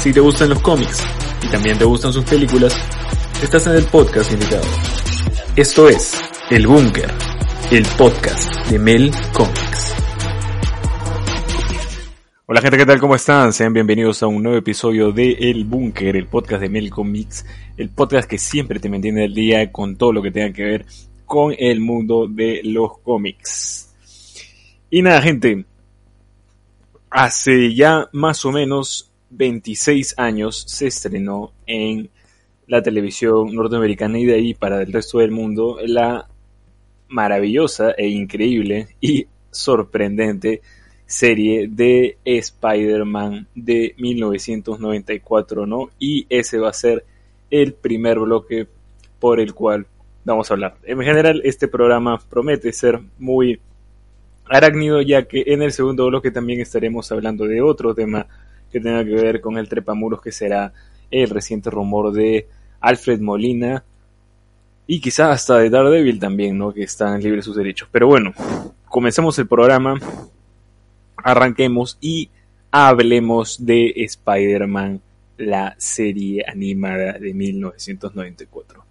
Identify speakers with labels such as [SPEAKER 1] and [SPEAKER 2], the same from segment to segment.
[SPEAKER 1] Si te gustan los cómics y también te gustan sus películas, estás en el podcast indicado. Esto es El Búnker, el podcast de Mel Comics. Hola gente, ¿qué tal? ¿Cómo están? Sean bienvenidos a un nuevo episodio de El Búnker, el podcast de Mel Comics, el podcast que siempre te mantiene al día con todo lo que tenga que ver con el mundo de los cómics. Y nada, gente, hace ya más o menos 26 años se estrenó en la televisión norteamericana y de ahí para el resto del mundo la maravillosa e increíble y sorprendente serie de Spider-Man de 1994, ¿no? Y ese va a ser el primer bloque por el cual vamos a hablar. En general, este programa promete ser muy arácnido, ya que en el segundo bloque también estaremos hablando de otro tema que tenga que ver con el trepamuros, que será el reciente rumor de Alfred Molina y quizás hasta de Daredevil también, ¿no? Que están libres sus derechos. Pero bueno, comencemos el programa arranquemos y hablemos de Spider-Man, la serie animada de 1994.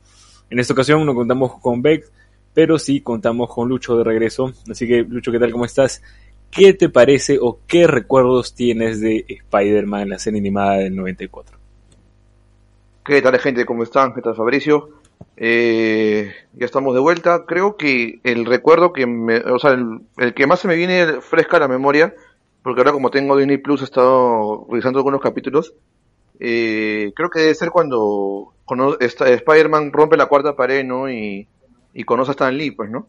[SPEAKER 1] En esta ocasión no contamos con Beck, pero sí contamos con Lucho de regreso. Así que, Lucho, ¿qué tal? ¿Cómo estás? ¿Qué te parece o qué recuerdos tienes de Spider-Man, la serie animada del 94?
[SPEAKER 2] ¿Qué tal, gente? ¿Cómo están? ¿Qué tal, Fabricio? Eh, ya estamos de vuelta. Creo que el recuerdo que me, o sea, el, que más se me viene fresca a la memoria, porque ahora como tengo Disney Plus he estado revisando algunos capítulos, eh, creo que debe ser cuando, cuando Spider-Man rompe la cuarta pared, ¿no? Y, y conoce a Stan Lee, pues, ¿no?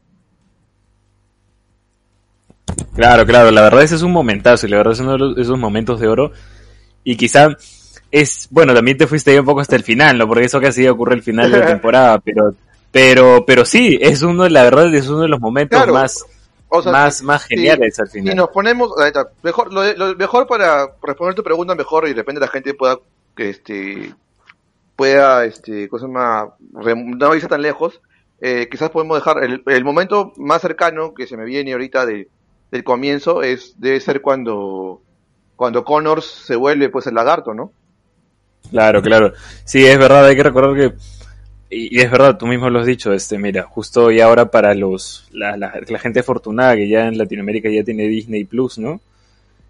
[SPEAKER 1] Claro, claro, la verdad ese es un momentazo y la verdad es uno de esos momentos de oro. Y quizá es, bueno, también te fuiste ahí un poco hasta el final, ¿no? Porque eso casi ocurre el final de la temporada, pero, pero, pero sí, es uno, la verdad, es uno de los momentos más, más, más geniales al final.
[SPEAKER 2] Y nos ponemos, mejor, lo, mejor para responder tu pregunta mejor y de repente la gente pueda, que este, pueda, este, cosa más, no irse tan lejos, eh, quizás podemos dejar, el, el, momento más cercano que se me viene ahorita de, del comienzo es, debe ser cuando, cuando Connors se vuelve pues el lagarto, ¿no?
[SPEAKER 1] Claro, claro. Sí, es verdad, hay que recordar que y, es verdad, tú mismo lo has dicho, este, mira, justo y ahora para los la, la, gente afortunada que ya en Latinoamérica ya tiene Disney Plus, ¿no?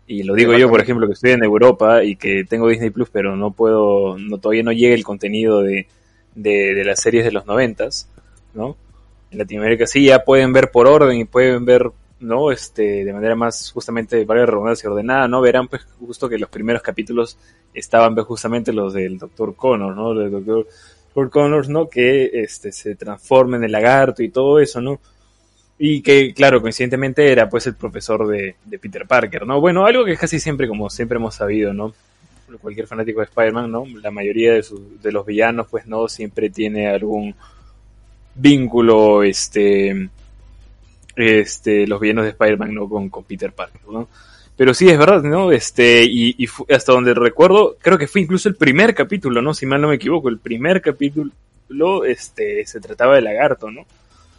[SPEAKER 1] Y lo digo yo, por ejemplo, que estoy en Europa y que tengo Disney Plus, pero no puedo, no todavía no llega el contenido de, de, de las series de los noventas, ¿no? En Latinoamérica sí ya pueden ver por orden y pueden ver ¿no? Este, de manera más justamente, para redundancia, ordenada, ¿no? Verán pues justo que los primeros capítulos estaban pues, justamente los del Dr. Connor, ¿no? Del Dr. Connors, ¿no? Que este, se transforma en el lagarto y todo eso, ¿no? Y que, claro, coincidentemente era pues el profesor de, de Peter Parker, ¿no? Bueno, algo que casi siempre, como siempre hemos sabido, ¿no? Cualquier fanático de Spider-Man, ¿no? La mayoría de, sus, de los villanos, pues, ¿no? Siempre tiene algún vínculo, este, este, los villanos de Spider-Man, ¿no? Con, con, Peter Parker, ¿no? Pero sí, es verdad, ¿no? Este, y, y hasta donde recuerdo, creo que fue incluso el primer capítulo, ¿no? Si mal no me equivoco, el primer capítulo, este, se trataba de lagarto, ¿no?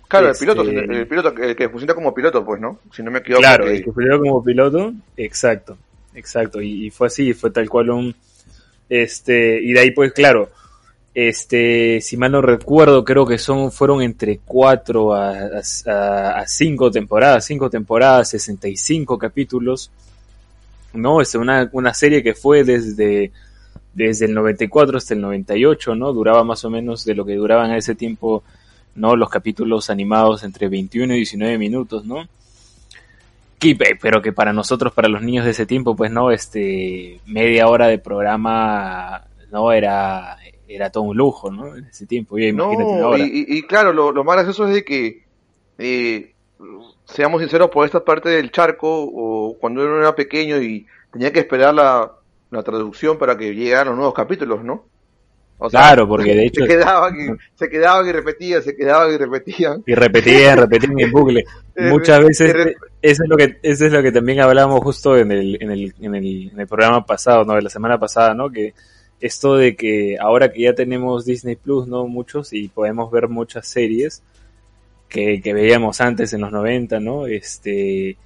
[SPEAKER 2] Claro, el piloto, este, el piloto, el que funciona como piloto, pues, ¿no? Si no me equivoco.
[SPEAKER 1] Claro, el que funciona como piloto, exacto, exacto, y, y fue así, fue tal cual un, este, y de ahí pues, claro, este, si mal no recuerdo, creo que son, fueron entre 4 a, a, 5 temporadas, 5 temporadas, 65 capítulos. ¿No? Es una, una serie que fue desde, desde el 94 hasta el 98, ¿no? Duraba más o menos de lo que duraban a ese tiempo, ¿no? Los capítulos animados entre 21 y 19 minutos, ¿no? pero que para nosotros, para los niños de ese tiempo, pues no, este, media hora de programa, no, era, era todo un lujo, ¿no? En ese tiempo, y
[SPEAKER 2] no, Y, claro, lo, lo, más gracioso es de que, eh, seamos sinceros, por esta parte del charco, o cuando uno era pequeño y tenía que esperar la, la traducción para que llegaran los nuevos capítulos, ¿no?
[SPEAKER 1] O sea, claro, porque de hecho...
[SPEAKER 2] Se quedaban, y, se quedaban y repetían, se quedaban y repetían.
[SPEAKER 1] Y repetían, repetían en bucle. Muchas veces, eso es lo que, eso es lo que también hablábamos justo en el, en el, en el, en el programa pasado, ¿no? De la semana pasada, ¿no? Que esto de que ahora que ya tenemos Disney Plus, ¿no? Muchos y podemos ver muchas series que, veíamos antes en los 90, ¿no? Este,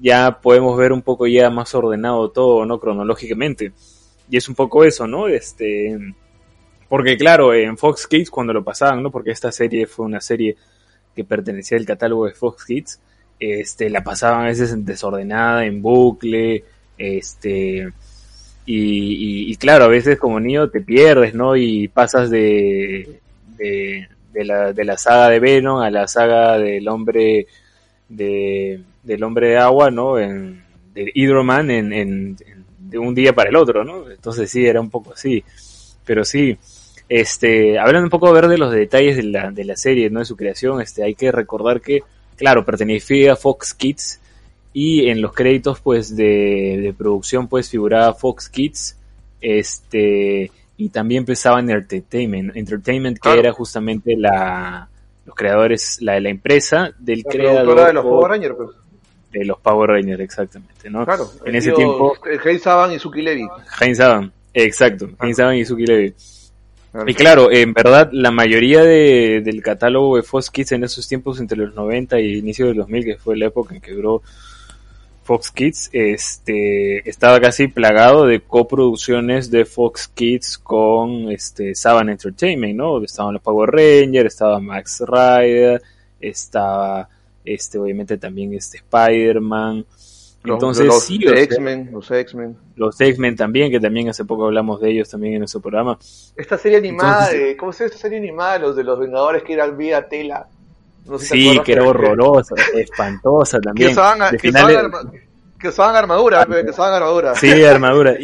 [SPEAKER 1] ya podemos ver un poco ya más ordenado todo, ¿no? Cronológicamente. y es un poco eso, ¿no? Este, porque claro, en Fox Kids cuando lo pasaban, ¿no? Porque esta serie fue una serie que pertenecía al catálogo de Fox Kids, este, la pasaban a veces desordenada, en bucle, este, y, claro, a veces como niño te pierdes, ¿no? Y pasas de, de, la, de la saga de Venom a la saga del hombre de, del hombre de agua, ¿no? En, de Hydroman en, en, de un día para el otro, ¿no? Entonces sí, era un poco así. Pero sí, este, hablando un poco ver de los detalles de la, de la serie, ¿no? De su creación, este, hay que recordar que, claro, pertenecía a Fox Kids y en los créditos, pues, de, de producción, pues, figuraba Fox Kids, este, y también pensaba en Entertainment, Entertainment que era justamente la, los creadores, la de la empresa del
[SPEAKER 2] la
[SPEAKER 1] creador.
[SPEAKER 2] de los Power Rangers, pues.
[SPEAKER 1] De los Power Rangers, exactamente, ¿no?
[SPEAKER 2] Claro,
[SPEAKER 1] en ese tiempo.
[SPEAKER 2] Heinz Saban y Suki Levy.
[SPEAKER 1] Heinz Saban, exacto, Heinz Saban y Suki Levy. Y claro, en verdad, la mayoría de, del catálogo de Fox Kids en esos tiempos, entre los 90 y inicio del 2000, que fue la época en que duró Fox Kids, este, estaba casi plagado de coproducciones de Fox Kids con este, Saban Entertainment, ¿no? Estaban los Power Rangers, estaba Max Rider, estaba, este, obviamente también este Spider-Man. Entonces,
[SPEAKER 2] los,
[SPEAKER 1] sí,
[SPEAKER 2] los X-Men, los X-Men.
[SPEAKER 1] Los X-Men también, que también hace poco hablamos de ellos también en nuestro programa.
[SPEAKER 2] Esta serie animada, Entonces, de, ¿cómo se llama esta serie animada? Los de los Vengadores que eran vía tela.
[SPEAKER 1] No sé si sí, que era horrorosa, espantosa también.
[SPEAKER 2] Que usaban, que finales... usaban, arma... que usaban armadura, que usaban armadura.
[SPEAKER 1] Sí, armadura.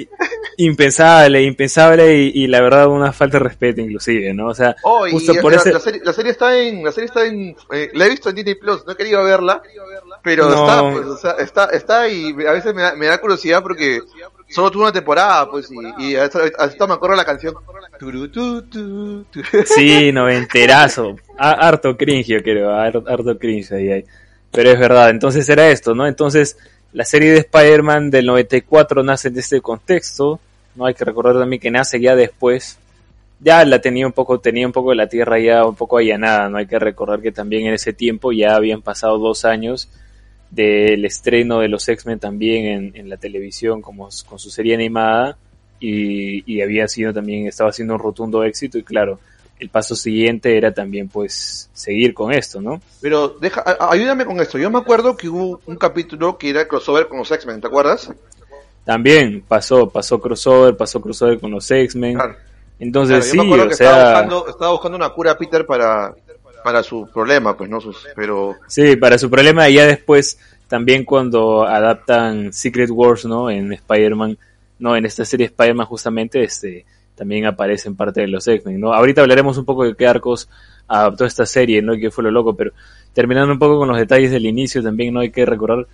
[SPEAKER 1] impensable, impensable y, y, la verdad una falta de respeto inclusive, ¿no? O sea,
[SPEAKER 2] oh,
[SPEAKER 1] justo
[SPEAKER 2] y,
[SPEAKER 1] por
[SPEAKER 2] la,
[SPEAKER 1] ese...
[SPEAKER 2] la, serie, la serie está en, la serie está en, eh, la he visto en Disney Plus, no he querido verla, pero
[SPEAKER 1] No.
[SPEAKER 2] está, pues, o sea, está, está y a veces me da, me da curiosidad porque solo tuvo una temporada, pues, y, y hasta, hasta me acuerdo la canción.
[SPEAKER 1] Sí, noventerazo. Ha- harto cringe, yo creo. har- Harto cringe ahí. Pero es verdad. Entonces era esto, ¿no? Entonces, la serie de Spider-Man del 94 nace de este contexto. No hay que recordar también que nace ya después. Ya la tenía un poco, tenía un poco la tierra ya un poco allanada. No hay que recordar que también en ese tiempo ya habían pasado dos años del estreno de los X-Men también en, en la televisión como con su serie animada y, y había sido también, estaba siendo un rotundo éxito y claro, el paso siguiente era también pues seguir con esto, ¿no?
[SPEAKER 2] Pero deja, ayúdame con esto. Yo me acuerdo que hubo un capítulo que era crossover con los X-Men, ¿te acuerdas?
[SPEAKER 1] También pasó, pasó crossover, pasó crossover con los X-Men.
[SPEAKER 2] Claro.
[SPEAKER 1] Entonces
[SPEAKER 2] Claro, yo
[SPEAKER 1] sí,
[SPEAKER 2] me acuerdo
[SPEAKER 1] o
[SPEAKER 2] estaba,
[SPEAKER 1] sea,
[SPEAKER 2] buscando, estaba buscando una cura Peter para, para su problema, pues, ¿no? Sus, pero,
[SPEAKER 1] sí, para su problema ya después también cuando adaptan Secret Wars, ¿no? En Spider-Man, no, en esta serie Spider-Man justamente, este, también aparecen parte de los X-Men, ¿no? Ahorita hablaremos un poco de qué arcos adaptó esta serie, ¿no? Y qué fue lo loco, pero terminando un poco con los detalles del inicio, también no hay que recordar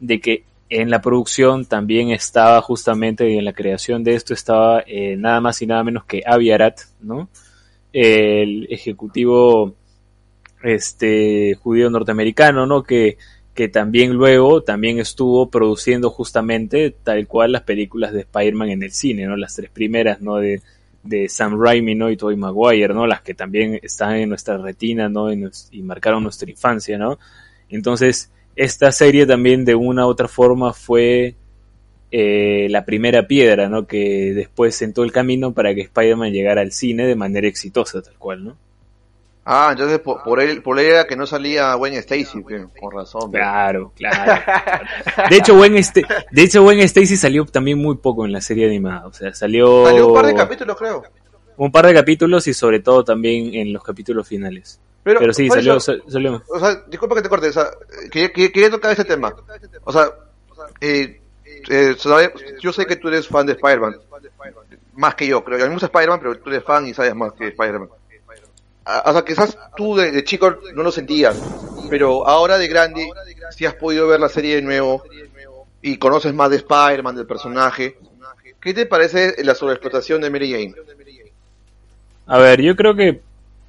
[SPEAKER 1] de que en la producción también estaba justamente y en la creación de esto estaba eh, nada más y nada menos que Avi Arad, ¿no? El ejecutivo este judío norteamericano, ¿no? Que, que también luego también estuvo produciendo justamente tal cual las películas de Spider-Man en el cine, ¿no? Las tres primeras, ¿no? De, de Sam Raimi, ¿no? Y Tobey Maguire, ¿no? Las que también están en nuestra retina, ¿no? Y, marcaron nuestra infancia, ¿no? Entonces, esta serie también de una u otra forma fue eh, la primera piedra, ¿no? Que después sentó el camino para que Spider-Man llegara al cine de manera exitosa, tal cual, ¿no?
[SPEAKER 2] Ah, entonces por, por él, por él era que no salía Gwen Stacy, que- con razón.
[SPEAKER 1] Claro, claro. De hecho, Gwen, este, de hecho, Gwen Stacy salió también muy poco en la serie animada. O sea, salió,
[SPEAKER 2] Salió un par de capítulos, creo.
[SPEAKER 1] un par de capítulos y sobre todo también en los capítulos finales.
[SPEAKER 2] Pero,
[SPEAKER 1] Pero sí, salió,
[SPEAKER 2] eso,
[SPEAKER 1] sal- salió.
[SPEAKER 2] o sea, disculpa que te corte, o sea, quería, quería- quería tocar ese tema. O sea, eh, eh, yo sé que tú eres fan de Spider-Man, más que yo, creo. A mí me gusta Spider-Man, pero tú eres fan y sabes más que Spider-Man. Ah, O sea, quizás tú de, chico no lo sentías, pero ahora de grande, si has podido ver la serie de nuevo y conoces más de Spider-Man, del personaje, ¿qué te parece la sobreexplotación de Mary Jane?
[SPEAKER 1] A ver, yo creo que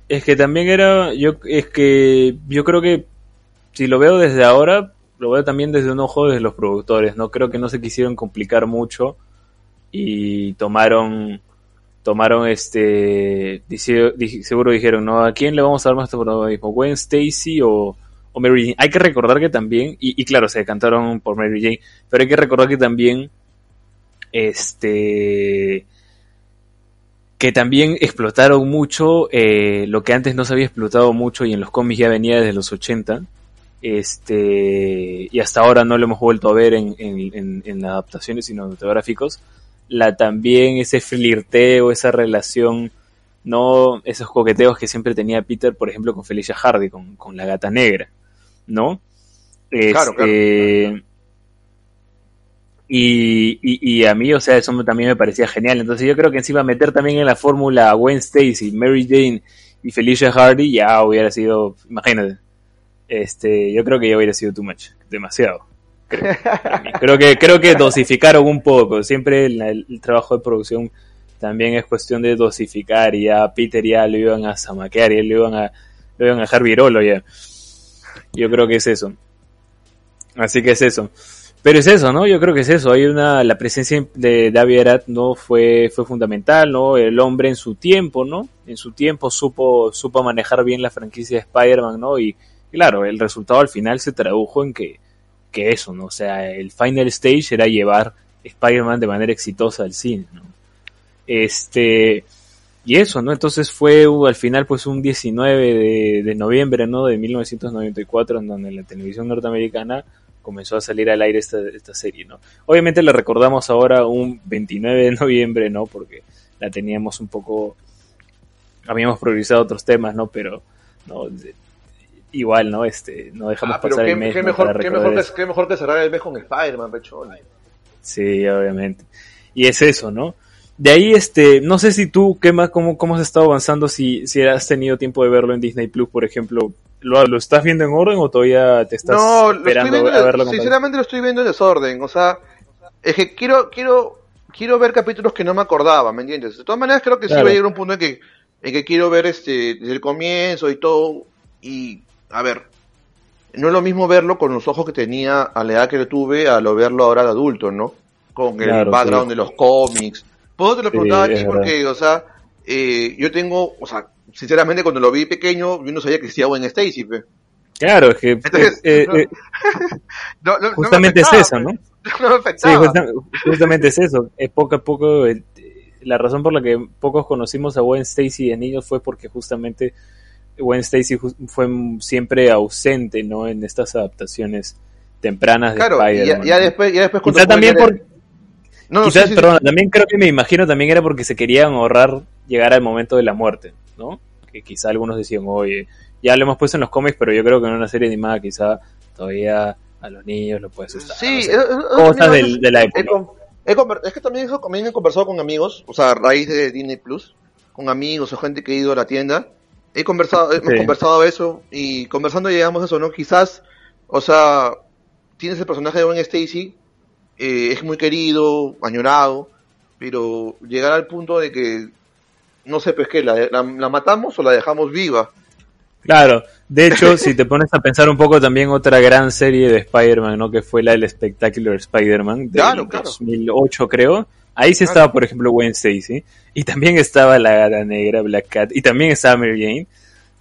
[SPEAKER 1] es que también era, yo es que yo creo que si lo veo desde ahora, lo veo también desde un ojo de los productores. No creo que no se quisieron complicar mucho y tomaron tomaron este seguro dijeron no a quién le vamos a dar más protagonismo Gwen Stacy o, Mary Jane hay que recordar que también y, y claro se decantaron por Mary Jane pero hay que recordar que también este que también explotaron mucho eh, lo que antes no se había explotado mucho y en los cómics ya venía desde los 80 este y hasta ahora no lo hemos vuelto a ver en, en, en adaptaciones cinematográficos la también ese flirteo esa relación no esos coqueteos que siempre tenía Peter por ejemplo con Felicia Hardy con, con la gata negra no
[SPEAKER 2] claro, claro.
[SPEAKER 1] Este, y, y, a mí, o sea, eso también me parecía genial. Entonces yo creo que encima meter también en la fórmula a Gwen Stacy, Mary Jane y Felicia Hardy ya hubiera sido, imagínate, este, yo creo que ya hubiera sido too much, demasiado. Creo, que creo que dosificaron un poco. Siempre el, trabajo de producción también es cuestión de dosificar y ya Peter ya lo iban a zamaquear y lo iban a lo iban a dejar virolo ya. Yo creo que es eso. Así que es eso. Pero es eso, ¿no? Yo creo que es eso. Hay una, la presencia de David Arat no fue, fue fundamental, ¿no? El hombre en su tiempo, ¿no? En su tiempo supo, supo manejar bien la franquicia de Spider-Man, ¿no? Y claro, el resultado al final se tradujo en que, que eso, ¿no? O sea, el final stage era llevar Spider-Man de manera exitosa al cine, ¿no? Este, y eso, ¿no? Entonces fue uh, al final pues un 19 de, noviembre, ¿no? De 1994 en donde la televisión norteamericana comenzó a salir al aire esta, esta serie, ¿no? Obviamente la recordamos ahora un 29 de noviembre, ¿no? Porque la teníamos un poco, habíamos priorizado otros temas, ¿no? Pero, igual, ¿no? Este, no dejamos
[SPEAKER 2] ah, pero
[SPEAKER 1] pasar
[SPEAKER 2] qué,
[SPEAKER 1] el mes.
[SPEAKER 2] qué mejor, qué, mejor que, qué mejor que cerrar el mes con Spider-Man, pechón.
[SPEAKER 1] Sí, obviamente. Y es eso, ¿no? De ahí, este, no sé si tú, ¿qué más, cómo, cómo has estado avanzando? Si, si has tenido tiempo de verlo en Disney Plus, por ejemplo, ¿lo, lo estás viendo en orden o todavía te estás
[SPEAKER 2] No,
[SPEAKER 1] esperando
[SPEAKER 2] viendo,
[SPEAKER 1] a verlo?
[SPEAKER 2] sinceramente lo estoy viendo en desorden, o sea, es que quiero, quiero, quiero ver capítulos que no me acordaba, ¿me entiendes? De todas maneras creo que sí
[SPEAKER 1] Claro.
[SPEAKER 2] va a llegar un punto en que, en que quiero ver este, desde el comienzo y todo, y, a ver, no es lo mismo verlo con los ojos que tenía a la edad que lo tuve a lo verlo ahora de adulto, ¿no? Con el
[SPEAKER 1] Claro,
[SPEAKER 2] background
[SPEAKER 1] sí.
[SPEAKER 2] de los cómics. Puedo te lo
[SPEAKER 1] Sí,
[SPEAKER 2] preguntaba a ti porque, o sea, eh, yo tengo, o sea, sinceramente cuando lo vi pequeño, yo no sabía que existía Gwen Stacy, pe.
[SPEAKER 1] Claro, es que
[SPEAKER 2] Entonces,
[SPEAKER 1] eh,
[SPEAKER 2] no-
[SPEAKER 1] eh,
[SPEAKER 2] No, no- no me
[SPEAKER 1] justamente es eso. ¿no?
[SPEAKER 2] No me
[SPEAKER 1] Sí,
[SPEAKER 2] afectaba.
[SPEAKER 1] justa- justamente es eso. Es poco a poco. eh, la razón por la que pocos conocimos a Gwen Stacy de niños fue porque justamente Gwen Stacy fue siempre ausente, ¿no? En estas adaptaciones tempranas de
[SPEAKER 2] Claro, ya,
[SPEAKER 1] Spider-Man.
[SPEAKER 2] ya después, ya después
[SPEAKER 1] Quizá también
[SPEAKER 2] leer-
[SPEAKER 1] por,
[SPEAKER 2] No,
[SPEAKER 1] quizá,
[SPEAKER 2] sí, sí, sí.
[SPEAKER 1] perdón, también creo que me imagino también era porque se querían ahorrar llegar al momento de la muerte, ¿no? Que quizá algunos decían, oye, ya lo hemos puesto en los cómics, pero yo creo que en una serie animada quizá todavía a los niños lo puede asustar.
[SPEAKER 2] Sí, es-
[SPEAKER 1] cosas del- de la época.
[SPEAKER 2] he es que también, también he conversado con amigos, o sea, a raíz de Disney Plus, con amigos o gente que ha ido a la tienda. He conversado, hemos
[SPEAKER 1] Sí.
[SPEAKER 2] conversado eso y conversando llegamos a eso, ¿no? Quizás, o sea, tienes el personaje de Gwen Stacy, eh, es muy querido, añorado, pero llegar al punto de que, no sé, pues que la, la, la matamos o la dejamos viva.
[SPEAKER 1] Claro, de hecho, si te pones a pensar un poco también otra gran serie de Spider-Man, ¿no? Que fue la del Spectacular Spider-Man del
[SPEAKER 2] Claro, claro.
[SPEAKER 1] 2008, creo. Ahí sí estaba, por ejemplo, Gwen Stacy. Y también estaba la gata negra, Black Cat. Y también estaba Mary Jane,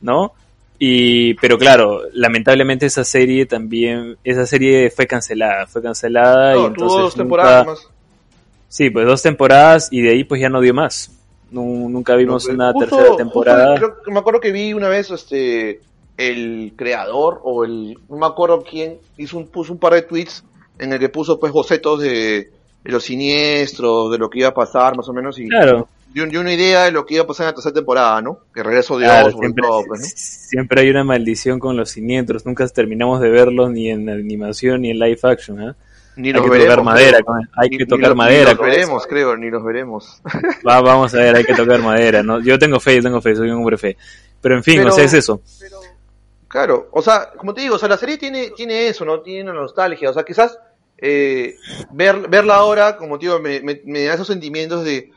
[SPEAKER 1] ¿no? Y, pero claro, lamentablemente esa serie también, esa serie fue cancelada, fue cancelada y
[SPEAKER 2] No,
[SPEAKER 1] entonces
[SPEAKER 2] tuvo dos
[SPEAKER 1] nunca-
[SPEAKER 2] temporadas más.
[SPEAKER 1] Sí, pues dos temporadas y de ahí pues ya no dio más. Nu- nunca vimos
[SPEAKER 2] No,
[SPEAKER 1] una
[SPEAKER 2] justo-
[SPEAKER 1] tercera
[SPEAKER 2] justo
[SPEAKER 1] temporada.
[SPEAKER 2] creo que me acuerdo que vi una vez este el creador o el no me acuerdo quién hizo un puso un par de tweets en el que puso pues bocetos de, de los siniestros, de lo que iba a pasar más o menos y
[SPEAKER 1] Claro,
[SPEAKER 2] una idea de lo que iba a pasar en la tercera temporada, ¿no? Que regreso de
[SPEAKER 1] Claro,
[SPEAKER 2] Osborn
[SPEAKER 1] siempre,
[SPEAKER 2] todo, pues, ¿no?
[SPEAKER 1] siempre hay una maldición con los siniestros, nunca terminamos de verlos ni en animación ni en live action, ¿eh?
[SPEAKER 2] Ni
[SPEAKER 1] Hay que
[SPEAKER 2] veremos.
[SPEAKER 1] tocar madera,
[SPEAKER 2] creo.
[SPEAKER 1] hay que
[SPEAKER 2] ni
[SPEAKER 1] tocar
[SPEAKER 2] los-
[SPEAKER 1] madera.
[SPEAKER 2] Ni los veremos,
[SPEAKER 1] eso.
[SPEAKER 2] creo, ni los veremos.
[SPEAKER 1] Va, vamos a ver, hay que tocar madera, ¿no? Yo tengo fe, yo tengo fe, soy un hombre fe. Pero en fin,
[SPEAKER 2] Pero-
[SPEAKER 1] o sea, es eso.
[SPEAKER 2] Claro, o sea, como te digo, o sea, la serie tiene, tiene eso, ¿no? Tiene una nostalgia, o sea, quizás eh, ver, verla ahora, como te digo, me, me, me da esos sentimientos de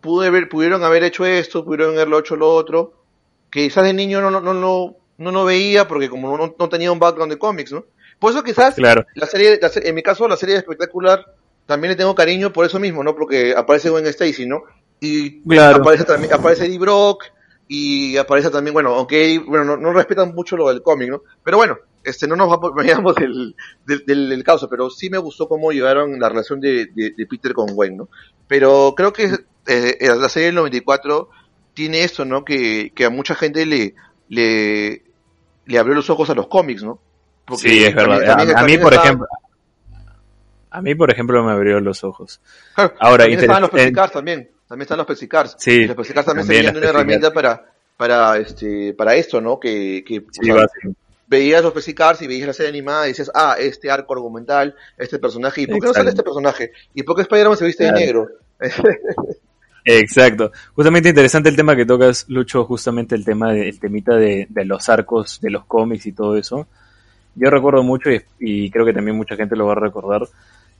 [SPEAKER 2] pude ver, pudieron haber hecho esto, pudieron haberlo hecho lo otro, que quizás de niño no, no, no, no, no lo veía porque como no, no tenía un background de cómics, ¿no? Por eso quizás
[SPEAKER 1] Claro,
[SPEAKER 2] la serie, la en mi caso, la serie espectacular, también le tengo cariño por eso mismo, ¿no? Porque aparece Gwen Stacy, ¿no? Y
[SPEAKER 1] Claro.
[SPEAKER 2] aparece también, aparece Eddie Brock, y aparece también, bueno, aunque bueno, no, no respetan mucho lo del cómic, ¿no? Pero bueno, este, no nos vayamos del, del, del, caso, pero sí me gustó cómo llevaron la relación de, de, Peter con Gwen, ¿no? Pero creo que eh, la serie del 94 tiene esto, ¿no? Que, que a mucha gente le, le, le abrió los ojos a los cómics, ¿no?
[SPEAKER 1] sí, es verdad. a, mí, por ejemplo, a mí, por ejemplo, me abrió los ojos.
[SPEAKER 2] Ahora, también estaban los Pexicars también. También están los Pexicars.
[SPEAKER 1] Sí.
[SPEAKER 2] Los Pexicars también, también una herramienta para, para, este, para esto, ¿no? Que, que veías los Pexicars y veías la serie animada y dices, ah, este arco argumental, este personaje, ¿y por qué no sale este personaje? ¿Y por qué Spider-Man se viste de negro?
[SPEAKER 1] Exacto. Justamente interesante el tema que tocas, Lucho, justamente el tema del temita de, de, los arcos de los cómics y todo eso. Yo recuerdo mucho y, creo que también mucha gente lo va a recordar.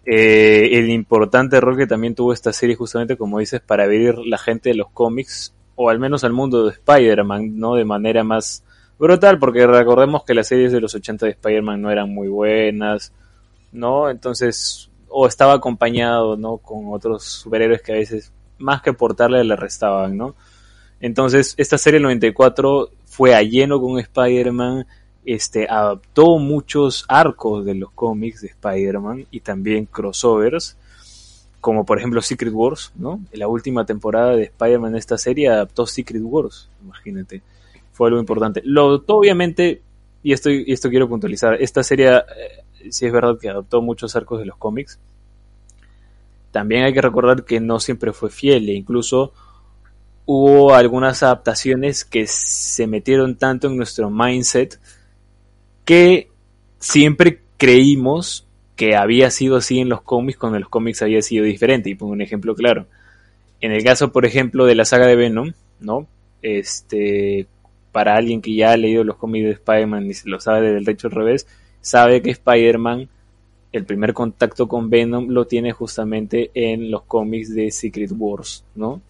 [SPEAKER 1] Eh, el importante rol que también tuvo esta serie justamente, como dices, para abrir la gente de los cómics, o al menos al mundo de Spider-Man, ¿no? De manera más brutal, porque recordemos que las series de los 80 de Spider-Man no eran muy buenas, ¿no? Entonces, o estaba acompañado, ¿no? Con otros superhéroes que a veces, más que aportarle, le restaban, ¿no? Entonces, esta serie 94 fue a lleno con Spider-Man, este, adaptó muchos arcos de los cómics de Spider-Man y también crossovers, como por ejemplo Secret Wars, ¿no? En la última temporada de Spider-Man esta serie adaptó Secret Wars, imagínate. Algo importante. Lo, obviamente, y esto, y esto quiero puntualizar, esta serie, eh, es verdad que adaptó muchos arcos de los cómics, también hay que recordar que no siempre fue fiel e incluso hubo algunas adaptaciones que se metieron tanto en nuestro mindset que siempre creímos que había sido así en los cómics cuando los cómics había sido diferente. Y pongo un ejemplo claro. En el caso, por ejemplo, de la saga de Venom, ¿no? Este, para alguien que ya ha leído los cómics de Spider-Man y se lo sabe del derecho al revés, sabe que Spider-Man, el primer contacto con Venom lo tiene justamente en los cómics de Secret Wars, ¿no?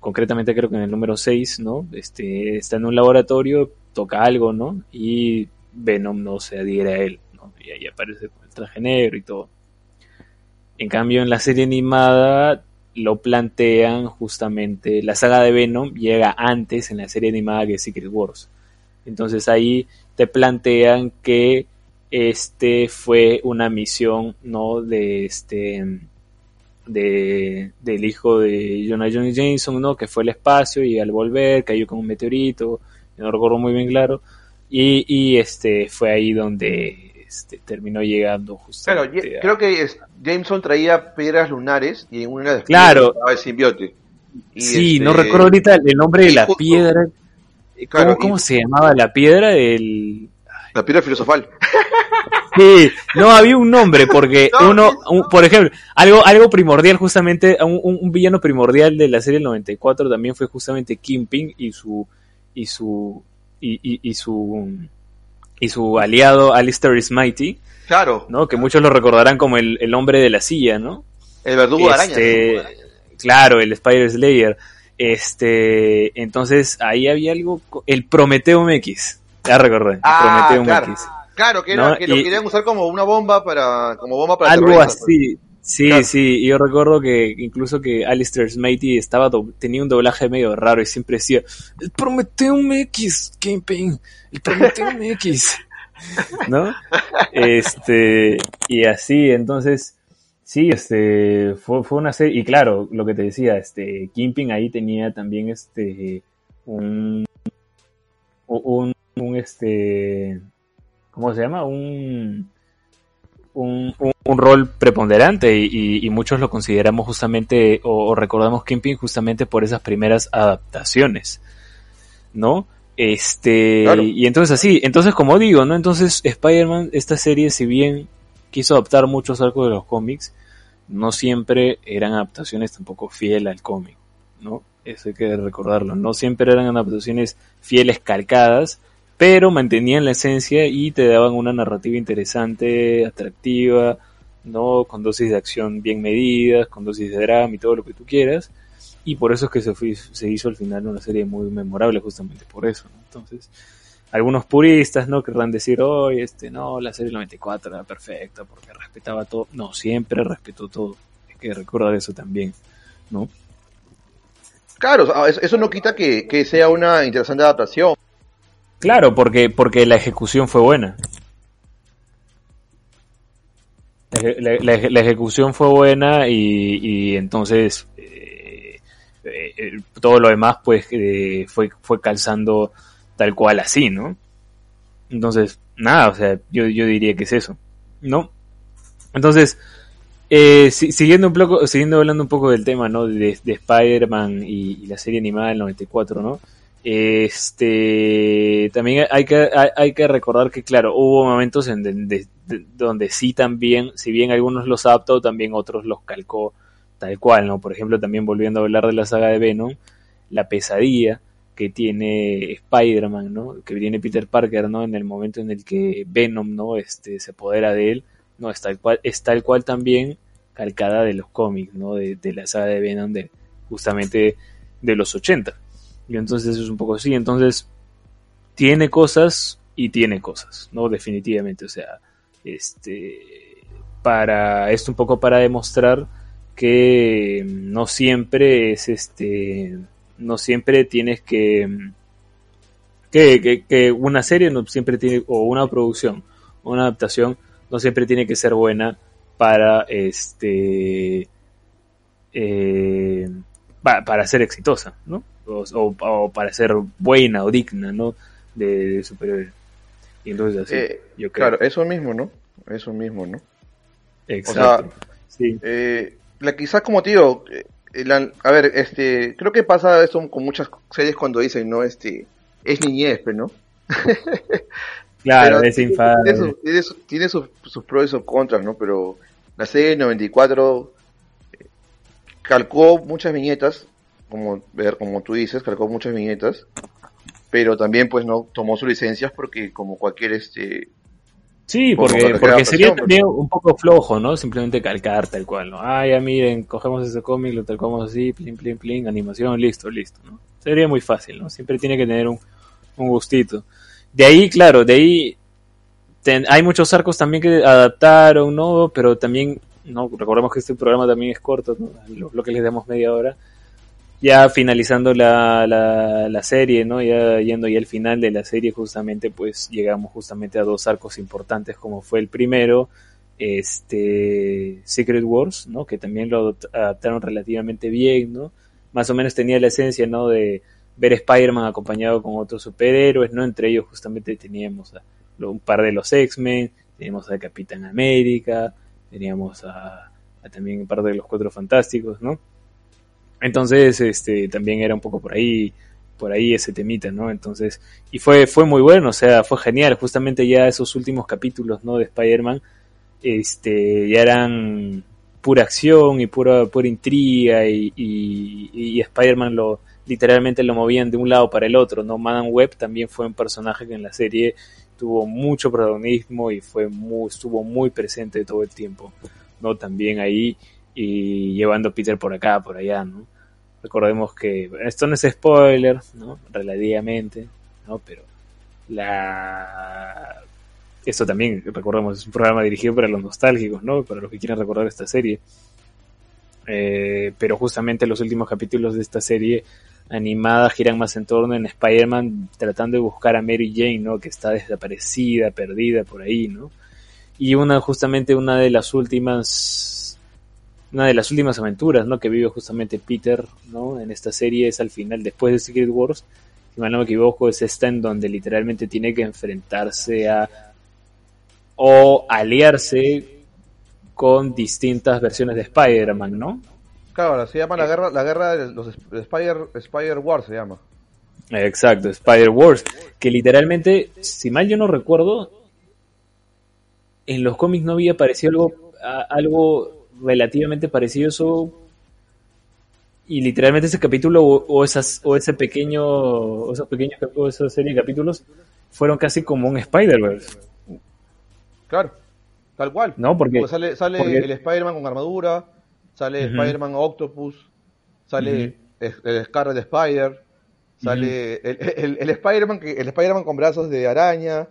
[SPEAKER 1] Concretamente creo que en el número 6, ¿no? Este, está en un laboratorio, toca algo, ¿no? Y Venom no se adhiere a él, ¿no? y ahí aparece con el traje negro y todo. En cambio, en la serie animada lo plantean justamente, la saga de Venom llega antes en la serie animada que Secret Wars. Entonces ahí te plantean que este fue una misión, ¿no? De este de, del hijo de Jonah Johnny Jameson, ¿no? Que fue al espacio y al volver cayó con un meteorito, no recuerdo muy bien claro, y, y este fue ahí donde este, terminó llegando justamente.
[SPEAKER 2] Claro, creo que Jameson traía piedras lunares y en una de
[SPEAKER 1] claro.
[SPEAKER 2] estaba el simbiote.
[SPEAKER 1] sí, este, no recuerdo ahorita el nombre de la piedra. ¿Cómo, se llamaba la piedra? El...
[SPEAKER 2] La piedra filosofal.
[SPEAKER 1] Sí, no había un nombre porque uno, por ejemplo, algo algo primordial justamente, un, un, villano primordial de la serie 94 también fue justamente Kingpin y su y su y, y, su y su aliado Alistair Smitey.
[SPEAKER 2] Claro.
[SPEAKER 1] ¿no? Que muchos lo recordarán como el, el hombre de la silla, ¿no?
[SPEAKER 2] El verdugo de araña.
[SPEAKER 1] Claro, el Spider Slayer. Este, entonces ahí había algo, el Prometeo MX. Ya recordé,
[SPEAKER 2] ah, Prometeo claro. MX. Claro, que, era, que lo querían usar como una bomba para, como bomba para
[SPEAKER 1] algo así. Sí, sí, yo recuerdo que incluso que Alistair Smitey estaba tenía un doblaje medio raro y siempre decía, el Prometeo MX, Kingpin, el Prometeo MX, ¿no? Este, y así, entonces, sí, este, fue, fue una serie, y claro, lo que te decía, este, Kingpin ahí tenía también este, un, un, un este, ¿cómo se llama? Un, un, rol preponderante y, muchos lo consideramos justamente o, recordamos Kingpin justamente por esas primeras adaptaciones, ¿no? Este, y entonces así, entonces como digo, ¿no? Entonces Spider-Man, esta serie, si bien quiso adaptar muchos arcos de los cómics, no siempre eran adaptaciones tampoco fieles al cómic, ¿no? Eso hay que recordarlo, no siempre eran adaptaciones fieles calcadas, pero mantenían la esencia y te daban una narrativa interesante, atractiva, ¿no? Con dosis de acción bien medidas, con dosis de drama y todo lo que tú quieras. Y por eso es que se, se hizo al final una serie muy memorable, justamente por eso, Entonces, algunos puristas, ¿no? Querrán decir, hoy, este, no, la serie 94 era perfecta porque respetaba todo. No, siempre respetó todo. Hay que recordar eso también, ¿no?
[SPEAKER 2] Claro, eso no quita que sea una interesante adaptación.
[SPEAKER 1] Claro, porque, porque la ejecución fue buena. La, ejecución fue buena y, entonces eh, eh, todo lo demás pues eh, fue, fue calzando tal cual así, ¿no? Entonces, nada, o sea, yo, yo diría que es eso, ¿no? Entonces, siguiendo un poco, siguiendo hablando un poco del tema, ¿no? De, Spider-Man y, y, la serie animada del 94, ¿no? Este, también hay que, hay, que recordar que, claro, hubo momentos en donde sí también, si bien algunos los adaptó, también otros los calcó tal cual, ¿no? Por ejemplo, también volviendo a hablar de la saga de Venom, la pesadilla que tiene Spider-Man, ¿no? Que tiene Peter Parker, ¿no? En el momento en el que Venom, ¿no? Este, se apodera de él, ¿no? Es tal cual, es tal cual también calcada de los cómics, ¿no? De, de la saga de Venom de, justamente de los 80. Y entonces es un poco así. Entonces, tiene cosas y tiene cosas, ¿no? Definitivamente. O sea, este. Para. Esto un poco para demostrar que no siempre es este. No siempre tienes que. Que, que, una serie no siempre tiene. O una producción. Una adaptación. No siempre tiene que ser buena para este. Eh, para ser exitosa, ¿no? O, para ser buena o digna, ¿no? De, de Y entonces así,
[SPEAKER 2] eh, yo creo. Claro, eso mismo, ¿no? Eso mismo, ¿no?
[SPEAKER 1] Exacto.
[SPEAKER 2] sí. Eh, la, quizás como digo, eh, a ver, este, creo que pasa eso con muchas series cuando dicen, ¿no? Este, es niñez, pero ¿no?
[SPEAKER 1] claro, es infancia.
[SPEAKER 2] Tiene, sus, sus, pros y sus contras, ¿no? Pero la serie 94 calcó muchas viñetas como ver como tú dices, cargó muchas viñetas, pero también pues no tomó sus licencias porque como cualquier este
[SPEAKER 1] Sí, porque, porque sería también un poco flojo, ¿no? Simplemente calcar tal cual, ¿no? Ah, ya miren, cogemos ese cómic, lo calcamos así, plin, plin, plin, animación, listo, listo, ¿no? Sería muy fácil, ¿no? Siempre tiene que tener un, un gustito. De ahí, claro, de ahí hay muchos arcos también que adaptaron, ¿no? Pero también, no recordemos que este programa también es corto, ¿no? Lo, que les damos media hora ya finalizando la, la, serie, ¿no? Ya yendo ya al final de la serie, justamente, pues llegamos justamente a dos arcos importantes, como fue el primero, este Secret Wars, ¿no? Que también lo adaptaron relativamente bien, ¿no? Más o menos tenía la esencia, ¿no? De ver Spider-Man acompañado con otros superhéroes, ¿no? Entre ellos justamente teníamos a, un par de los X-Men, teníamos a Capitán América, teníamos a, a también un par de los Cuatro Fantásticos, ¿no? Entonces, este, también era un poco por ahí, por ahí ese temita, ¿no? Entonces, y fue, fue muy bueno, o sea, fue genial, justamente ya esos últimos capítulos, ¿no? De Spider-Man, este, ya eran pura acción y pura, pura intriga y, y, Spider-Man lo, literalmente lo movían de un lado para el otro, ¿no? Madam Web también fue un personaje que en la serie tuvo mucho protagonismo y fue muy, estuvo muy presente todo el tiempo, ¿no? También ahí, y llevando a Peter por acá, por allá, ¿no? Recordemos que esto no es spoiler, ¿no? Relativamente, ¿no? Pero la... Esto también, recordemos, es un programa dirigido para los nostálgicos, ¿no? Para los que quieran recordar esta serie. Eh, pero justamente los últimos capítulos de esta serie animada giran más en torno en Spider-Man tratando de buscar a Mary Jane, ¿no? Que está desaparecida, perdida por ahí, ¿no? Y una, justamente una de las últimas una de las últimas aventuras ¿no? que vive justamente Peter ¿no? en esta serie es al final, después de Secret Wars, si mal no me equivoco, es esta en donde literalmente tiene que enfrentarse a o aliarse con distintas versiones de Spider-Man, ¿no?
[SPEAKER 2] Claro, se llama la eh. guerra, la guerra de los Spider, Spider Wars se llama.
[SPEAKER 1] Exacto, Spider Wars, que literalmente, si mal yo no recuerdo, en los cómics no había aparecido algo, algo relativamente parecido eso y literalmente ese capítulo o, esas o ese pequeño o esos pequeños o esa serie de capítulos fueron casi como un Spider-Verse.
[SPEAKER 2] Claro, tal cual.
[SPEAKER 1] No, porque,
[SPEAKER 2] sale, sale el Spider-Man con armadura, sale Spider-Man Octopus, sale el Scarlet Spider, sale el, el, Spider-Man el Spider-Man con brazos de araña,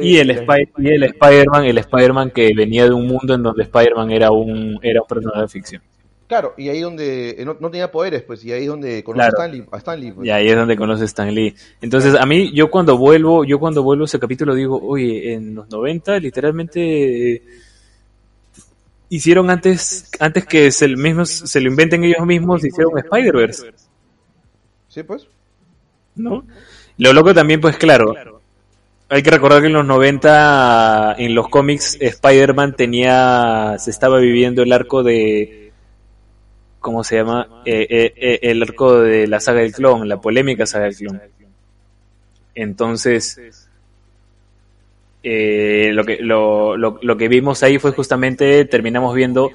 [SPEAKER 1] y el, y el Spider-Man, el Spider-Man que venía de un mundo en donde Spider-Man era un, era un personaje de ficción.
[SPEAKER 2] Claro, y ahí donde eh, no, tenía poderes, pues, y ahí es donde conoce a Stanley. Pues.
[SPEAKER 1] Y ahí es donde conoce a Stan Lee. Entonces, a mí, yo cuando vuelvo, yo cuando vuelvo a ese capítulo digo, oye, en los 90 literalmente hicieron antes, antes que se, mismo, se lo inventen ellos mismos, hicieron Spider-Verse.
[SPEAKER 2] Sí, pues.
[SPEAKER 1] ¿No? Lo loco también, pues claro, hay que recordar que en los 90, en los cómics, Spider-Man tenía, se estaba viviendo el arco de, ¿cómo se llama? Eh, eh, eh, el arco de la saga del clon, la polémica saga del clon. Entonces, lo, que, lo, lo, lo que vimos ahí fue justamente, terminamos viendo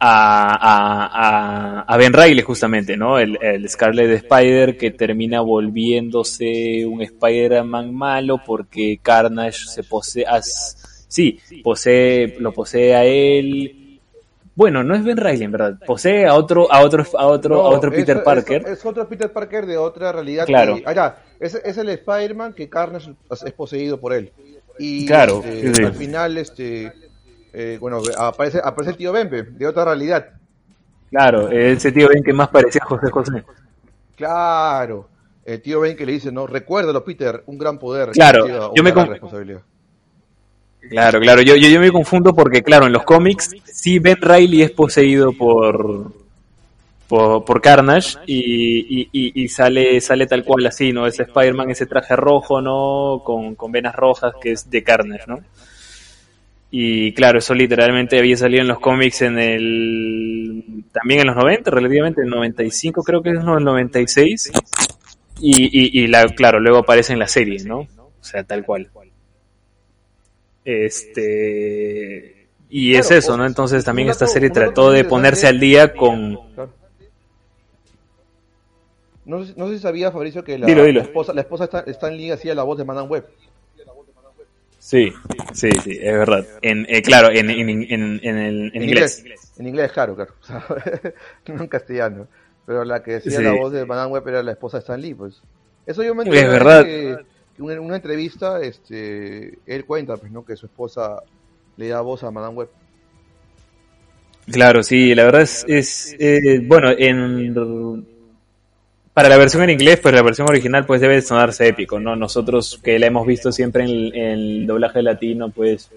[SPEAKER 1] a, a, Ben Riley justamente, ¿no? El, el, Scarlet Spider que termina volviéndose un Spider-Man malo porque Carnage se posee, sí, posee, lo posee a él. Bueno, no es Ben Riley en verdad, posee a otro, a otro, a otro, a otro Peter Parker.
[SPEAKER 2] Es, otro Peter Parker de otra realidad.
[SPEAKER 1] Claro.
[SPEAKER 2] allá, es, es el Spider-Man que Carnage es poseído por él. Y
[SPEAKER 1] claro,
[SPEAKER 2] este, al final, este eh, bueno, aparece, aparece el tío Ben, de otra realidad.
[SPEAKER 1] Claro, ese tío Ben que más parecía a José José.
[SPEAKER 2] Claro, el tío Ben que le dice, no, recuérdalo Peter, un gran poder.
[SPEAKER 1] Claro, yo me responsabilidad. Claro, claro, yo, yo, me confundo porque, claro, en los cómics sí Ben Riley es poseído por, por, Carnage y, y, sale, sale tal cual así, ¿no? Ese Spider-Man, ese traje rojo, ¿no? Con, con venas rojas que es de Carnage, ¿no? Y claro, eso literalmente había salido en los cómics en el. también en los 90, relativamente, en el 95, creo que es no, el 96. Y, y, y la, claro, luego aparece en la serie, ¿no? O sea, tal cual. Este. Y es eso, ¿no? Entonces también esta serie trató de ponerse al día con.
[SPEAKER 2] No sé, no sé si sabía, Fabricio, que la, esposa, la esposa está, está en línea hacía la voz de Madame Web.
[SPEAKER 1] Sí, sí, sí, es verdad. En, eh, claro, en, en, en, en, inglés.
[SPEAKER 2] En inglés, claro, claro. no en castellano. Pero la que decía la voz de Madame Web era la esposa de Stan Lee, pues. Eso yo me
[SPEAKER 1] enteré es verdad.
[SPEAKER 2] Que, en una entrevista, este, él cuenta, pues, ¿no? Que su esposa le da voz a Madame Web.
[SPEAKER 1] Claro, sí, la verdad es, es eh, bueno, en para la versión en inglés, pues la versión original pues debe sonarse épico, ¿no? Nosotros que la hemos visto siempre en el, doblaje latino, pues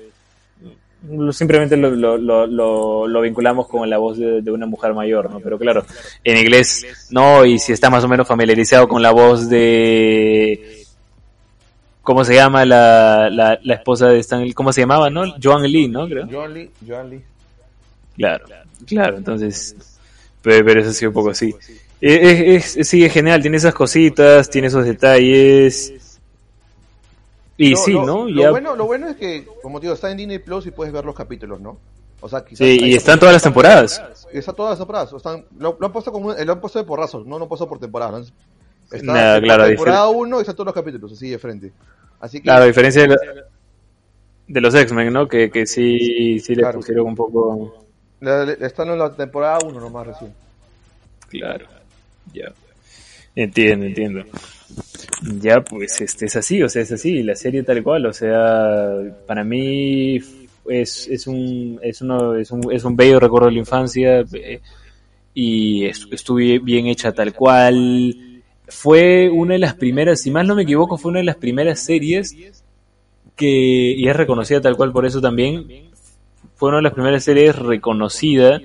[SPEAKER 1] simplemente lo, lo, lo, vinculamos con la voz de, una mujer mayor, ¿no? Pero claro, en inglés no, y si está más o menos familiarizado con la voz de... ¿Cómo se llama la, la, la esposa de Stan ¿Cómo se llamaba, no? Joan Lee, ¿no?
[SPEAKER 2] Creo. Joan Lee, Joan Lee.
[SPEAKER 1] Claro, claro, entonces... Pero, pero eso ha sido un poco así. Es, sí, es genial, tiene esas cositas, tiene esos detalles. Y sí, ¿no?
[SPEAKER 2] Lo, bueno, lo bueno es que, como te digo, está en Disney Plus y puedes ver los capítulos, ¿no?
[SPEAKER 1] O sea, sí, y están todas las temporadas.
[SPEAKER 2] Está todas las temporadas. Están, lo, han puesto como lo han puesto de porrazos, no lo han puesto por temporada. Está
[SPEAKER 1] Nada, claro,
[SPEAKER 2] temporada 1 y están todos los capítulos, así de frente. Así que,
[SPEAKER 1] claro, a diferencia de, de los X-Men, ¿no? Que, que sí, sí le pusieron un poco.
[SPEAKER 2] están en la temporada 1 nomás recién.
[SPEAKER 1] Claro. Ya. Entiendo, entiendo. Ya, pues este es así, o sea, es así, la serie tal cual, o sea, para mí es, es, un, es, uno, es, un, es un bello recuerdo de la infancia eh, y estuvo bien hecha tal cual. Fue una de las primeras, si más no me equivoco, fue una de las primeras series que, y es reconocida tal cual por eso también, fue una de las primeras series reconocida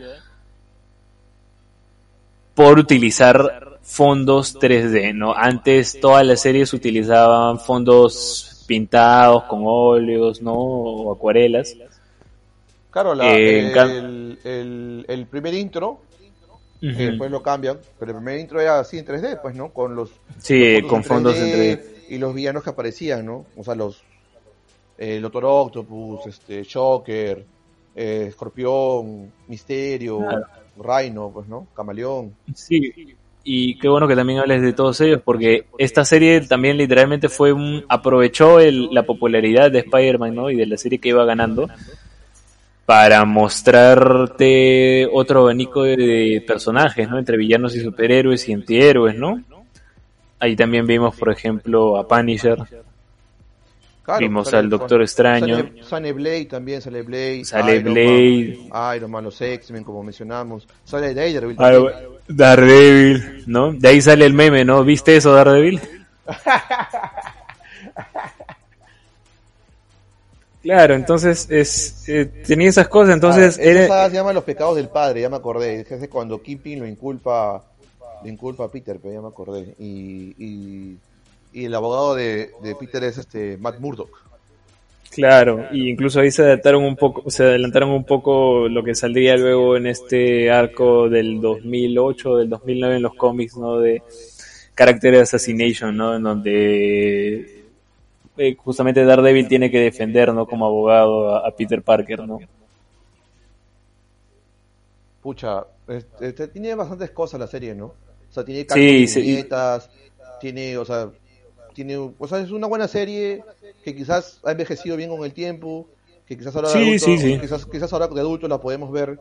[SPEAKER 1] por utilizar fondos 3D, ¿no? Antes todas las series utilizaban fondos pintados con óleos, ¿no? O acuarelas.
[SPEAKER 2] Claro, eh, el, primer intro, después lo cambian, pero el primer intro era así en 3D, pues, ¿no? Con los,
[SPEAKER 1] sí, con fondos en 3D,
[SPEAKER 2] Y los villanos que aparecían, ¿no? O sea, los... El Doctor Octopus, este, Shocker, eh, Escorpión, Misterio... Rhino, pues, ¿no? Camaleón.
[SPEAKER 1] Sí, y qué bueno que también hables de todos ellos, porque esta serie también literalmente fue un. aprovechó el, la popularidad de Spider-Man, ¿no? Y de la serie que iba ganando para mostrarte otro abanico de, personajes, ¿no? Entre villanos y superhéroes y antihéroes, ¿no? Ahí también vimos, por ejemplo, a Punisher. Vimos al Doctor Extraño.
[SPEAKER 2] Sale, Blade también, sale Blade.
[SPEAKER 1] Sale Blade.
[SPEAKER 2] Iron Man, los X-Men, como mencionamos. Sale Daredevil.
[SPEAKER 1] Daredevil, ¿no? De ahí sale el meme, ¿no? ¿Viste eso, Daredevil? claro, entonces es, eh, tenía esas cosas, entonces...
[SPEAKER 2] Ah, se llama Los Pecados del Padre, ya me acordé. Es cuando Kimping lo inculpa, lo inculpa a Peter, pero ya me acordé. y y el abogado de, Peter es este Matt Murdock.
[SPEAKER 1] Claro, y incluso ahí se adelantaron un poco, se adelantaron un poco lo que saldría luego en este arco del 2008, del 2009 en los cómics, ¿no? De Character Assassination, ¿no? En donde eh, justamente Daredevil tiene que defender, ¿no? Como abogado a, Peter Parker, ¿no?
[SPEAKER 2] Pucha, este, tiene bastantes cosas la serie, ¿no? O sea, tiene sí, tiene, o sea, tiene, o sea, es una buena serie que quizás ha envejecido bien con el tiempo, que quizás ahora, de, adulto, Quizás, ahora de adultos la podemos ver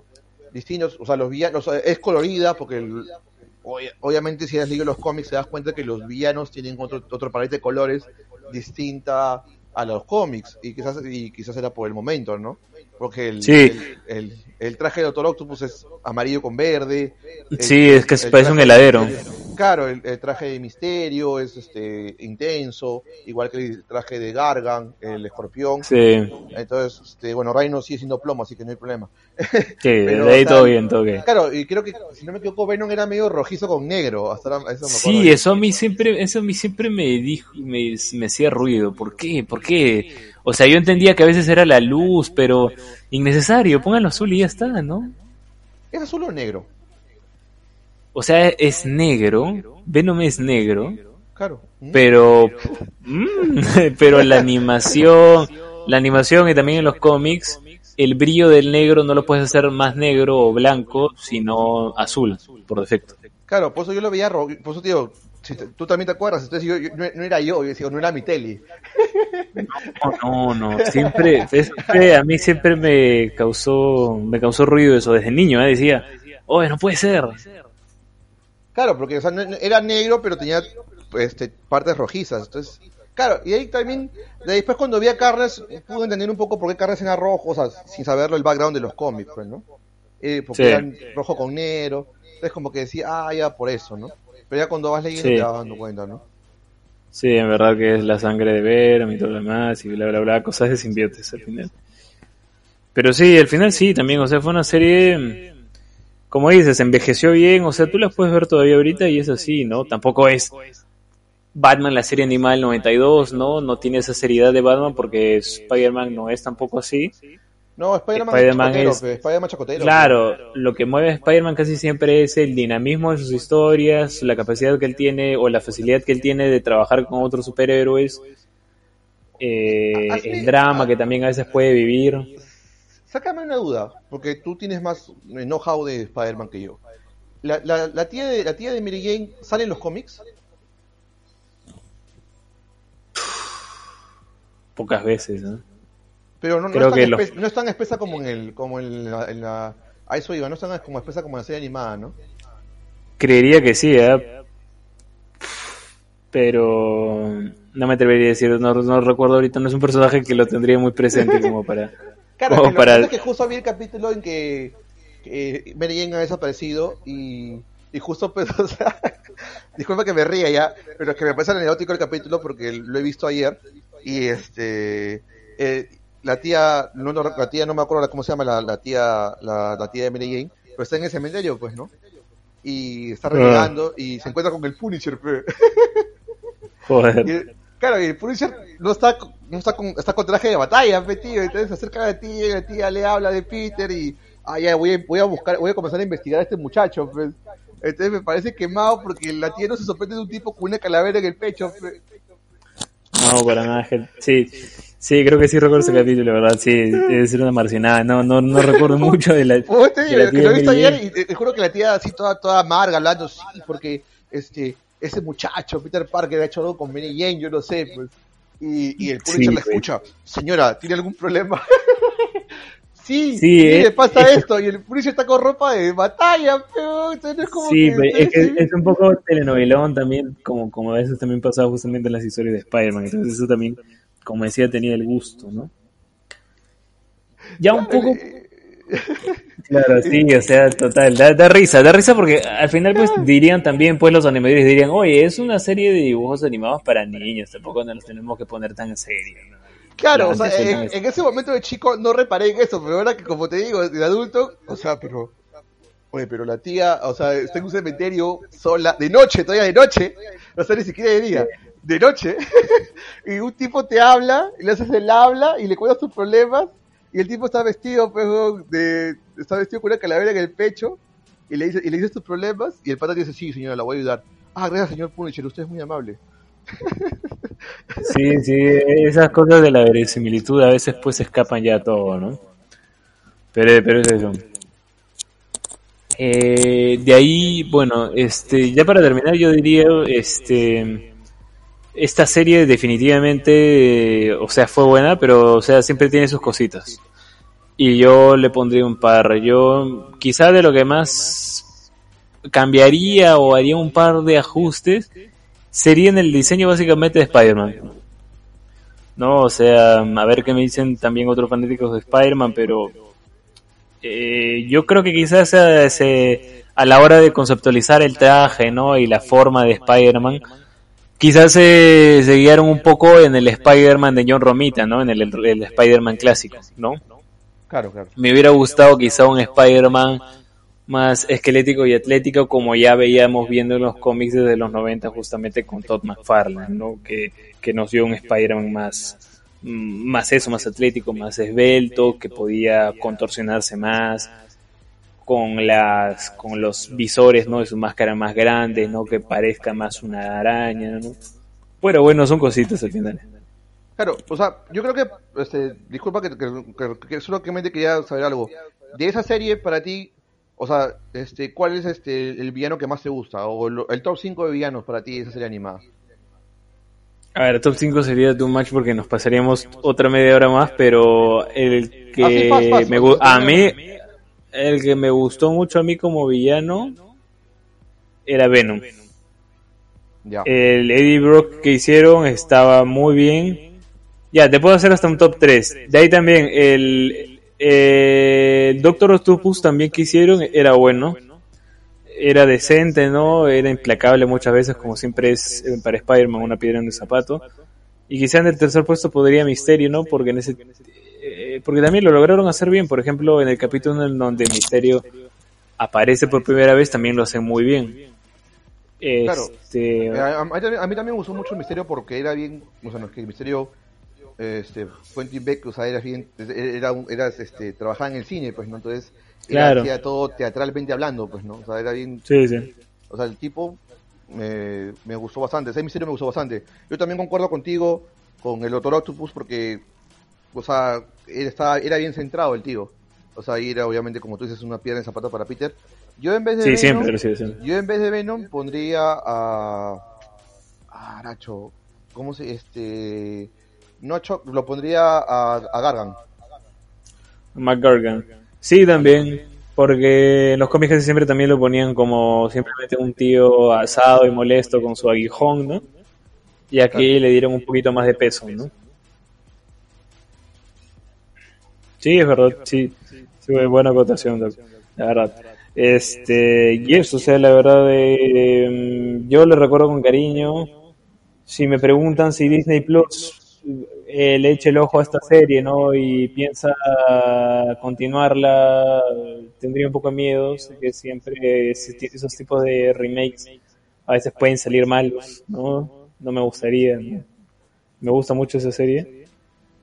[SPEAKER 2] distintos, o sea, los villanos, es colorida porque obviamente si has leído los cómics te das cuenta que los villanos tienen otro, otro paleta de colores distinta a los cómics y quizás y quizás era por el momento, ¿no? Porque el, el, el, traje de Doctor Octopus es amarillo con verde.
[SPEAKER 1] Sí, es que parece un heladero.
[SPEAKER 2] Claro, el, traje de Misterio es este intenso, igual que el traje de Gargan, el escorpión.
[SPEAKER 1] Sí.
[SPEAKER 2] Entonces, este, bueno, Rhino sigue siendo plomo, así que no hay problema.
[SPEAKER 1] Sí, de ahí todo bien, todo bien.
[SPEAKER 2] Claro, y creo que, si no me equivoco, Venom era medio rojizo con negro. Hasta eso me
[SPEAKER 1] sí, eso a mí siempre, eso a mí siempre me dijo, me, me hacía ruido. ¿Por qué? ¿Por qué? O sea, yo entendía que a veces era la luz, pero innecesario, pónganlo azul y ya está, ¿no?
[SPEAKER 2] ¿Es azul o negro?
[SPEAKER 1] O sea, es negro, Venom es negro,
[SPEAKER 2] claro.
[SPEAKER 1] pero, mm, pero la animación, la animación y también en los cómics, el brillo del negro no lo puedes hacer más negro o blanco, sino azul, por defecto.
[SPEAKER 2] Claro, por eso yo lo veía rojo, por eso digo, tú también te acuerdas, entonces yo, no, era yo, yo decía, no era mi tele.
[SPEAKER 1] No, no, no, siempre, a mí siempre me causó, me causó ruido eso desde niño, ¿eh? decía, oye, no puede ser.
[SPEAKER 2] Claro, porque era negro, pero tenía este, partes rojizas, entonces, claro, y ahí también, después cuando vi a Carles, pude entender un poco por qué Carles era rojo, o sea, sin saberlo el background de los cómics, pues, ¿no? Eh, porque era rojo con negro, entonces como que decía, ah, ya por eso, ¿no? Pero ya cuando vas leyendo te vas dando cuenta, ¿no?
[SPEAKER 1] Sí, en verdad que es la sangre de Venom y todo lo demás y bla bla bla, cosas de simbiotes al final. Pero sí, al final sí, también, o sea, fue una serie, como dices, envejeció bien, o sea, tú la puedes ver todavía ahorita y es así, ¿no? Tampoco es Batman, la serie animal 92, ¿no? No tiene esa seriedad de Batman porque Spider-Man no es tampoco así.
[SPEAKER 2] No, Spider-Man es, Spider chacotero.
[SPEAKER 1] Claro, lo que mueve a Spider-Man casi siempre es el dinamismo de sus historias, la capacidad que él tiene o la facilidad que él tiene de trabajar con otros superhéroes, eh, el drama que también a veces puede vivir.
[SPEAKER 2] Sácame una duda, porque tú tienes más know-how de Spider-Man que yo. La, la, tía de, la tía de Mary Jane sale en los cómics?
[SPEAKER 1] Pocas veces, ¿no?
[SPEAKER 2] Pero no, no, es tan espesa, como en el como en la, a eso iba, no es tan como espesa como en la serie animada, ¿no?
[SPEAKER 1] Creería que sí, ¿eh? Pero no me atrevería a decir, no, recuerdo ahorita, no es un personaje que lo tendría muy presente como para...
[SPEAKER 2] Claro, que para... es que justo vi el capítulo en que, que Mary Jane ha desaparecido y, y justo pues, o sea, disculpa que me ría ya, pero es que me parece anecdótico el capítulo porque lo he visto ayer y este... Eh, la tía, no, la tía no me acuerdo cómo se llama la, la tía, la, la, tía de Mary Jane, pero está en el cementerio, pues, ¿no? Y está renegando y se encuentra con el Punisher, pues.
[SPEAKER 1] Joder.
[SPEAKER 2] Claro, y el Punisher no está, no está con, está con traje de batalla, pues, tío, entonces se acerca a la tía y la tía le habla de Peter y, ah, ya, voy, voy a buscar, voy a comenzar a investigar a este muchacho, pues. Entonces me parece quemado porque la tía no se sorprende de un tipo con una calavera en el pecho, pues.
[SPEAKER 1] No, para nada, sí. Sí, creo que sí recuerdo ese capítulo, ¿verdad? Sí, debe ser una marcinada. No, no, no recuerdo mucho de la.
[SPEAKER 2] Oh, te que lo he visto ayer y te, juro que la tía así toda, toda amarga, hablando, sí, porque este, ese muchacho, Peter Parker, ha hecho algo con Benny Jane, yo no sé, pues. Y, y el Punisher le escucha, señora, ¿tiene algún problema? sí, sí, le pasa esto, y el Punisher está con ropa de batalla, pero es como
[SPEAKER 1] sí, es, que es un poco telenovelón también, como, como a veces también pasaba justamente en las historias de Spider-Man, entonces eso también como decía, tenía el gusto, ¿no? Ya un poco... Claro, sí, o sea, total, da, risa, da risa porque al final pues dirían también, pues los animadores dirían, oye, es una serie de dibujos animados para niños, tampoco nos tenemos que poner tan en serio.
[SPEAKER 2] Claro, o sea, en, ese momento de chico no reparé en eso, pero ahora que como te digo, de adulto, o sea, pero... Oye, pero la tía, o sea, está en un cementerio sola, de noche, todavía de noche, no sé ni siquiera de día, de noche, y un tipo te habla, y le haces el habla, y le cuentas tus problemas, y el tipo está vestido, pues, de, está vestido con una calavera en el pecho, y le dice, y le dices tus problemas, y el pata dice, sí, señora, la voy a ayudar. Ah, gracias, señor Punisher, usted es muy amable.
[SPEAKER 1] Sí, sí, esas cosas de la verosimilitud a veces pues escapan ya todo, ¿no? Pero, pero es eso. Eh, de ahí, bueno, este, ya para terminar yo diría, este, esta serie definitivamente, o sea, fue buena, pero, o sea, siempre tiene sus cositas. Y yo le pondría un par. Yo, quizá de lo que más cambiaría o haría un par de ajustes, sería en el diseño básicamente de Spider-Man. No, o sea, a ver qué me dicen también otros fanáticos de Spider-Man, pero eh, yo creo que quizás a la hora de conceptualizar el traje, ¿no? Y la forma de Spider-Man, quizás se, guiaron un poco en el Spider-Man de John Romita, ¿no? En el, Spider-Man clásico, ¿no?
[SPEAKER 2] Claro, claro.
[SPEAKER 1] Me hubiera gustado quizá un Spider-Man más esquelético y atlético como ya veíamos viendo en los cómics desde los 90 justamente con Todd McFarlane, ¿no? Que, que nos dio un Spider-Man más, más eso, más atlético, más esbelto, que podía contorsionarse más, con las con los visores no de su máscara más grandes no que parezca más una araña no pero bueno son cositas al final.
[SPEAKER 2] Claro o sea yo creo que este, disculpa que, que, que, solamente quería saber algo. De esa serie para ti o sea este cuál es este el villano que más te gusta o el, top 5 de villanos para ti de esa serie animada.
[SPEAKER 1] A ver, top 5 sería too much porque nos pasaríamos otra media hora más, pero el que me gusta a mí el que me gustó mucho a mí como villano era Venom. El Eddie Brock que hicieron estaba muy bien. Ya, te puedo hacer hasta un top 3. De ahí también el, el Doctor Octopus también que hicieron era bueno. Era decente, ¿no? Era implacable muchas veces, como siempre es para Spider-Man una piedra en el zapato. Y quizá en el tercer puesto podría Misterio, ¿no? Porque en ese eh, porque también lo lograron hacer bien. Por ejemplo, en el capítulo en donde Misterio aparece por primera vez, también lo hacen muy bien.
[SPEAKER 2] Este... Eh, a, mí también me gustó mucho el Misterio porque era bien, o sea, no es que el Misterio este, Quentin Beck, o sea, era bien, era, era este, trabajaba en el cine, pues, ¿no? Entonces,
[SPEAKER 1] claro.
[SPEAKER 2] hacía todo teatralmente hablando, pues, ¿no? O sea, era bien...
[SPEAKER 1] Sí, sí.
[SPEAKER 2] O sea, el tipo me, me gustó bastante, ese misterio me gustó bastante. Yo también concuerdo contigo con el Doctor Octopus porque o sea, era, estaba, era bien centrado el tío. O sea, ahí era obviamente, como tú dices, una piedra en zapato para Peter. Yo en vez de
[SPEAKER 1] sí,
[SPEAKER 2] Venom,
[SPEAKER 1] siempre,
[SPEAKER 2] yo en vez de Venom pondría a a Nacho, ¿cómo se este no lo pondría a, a Gargan.
[SPEAKER 1] McGargan. Sí, también, porque en los cómics siempre también lo ponían como simplemente un tío asado y molesto con su aguijón, ¿no? Y aquí le dieron un poquito más de peso, ¿no? Sí, es verdad, sí. sí buena acotación, la verdad. Este, y eso, o sea, la verdad, eh, yo le recuerdo con cariño. Si me preguntan si Disney Plus eh, le eche el ojo a esta serie, ¿no? Y piensa continuarla, tendría un poco de miedo. Sé que siempre esos tipos de remakes a veces pueden salir malos, ¿no? No me gustaría. Me gusta mucho esa serie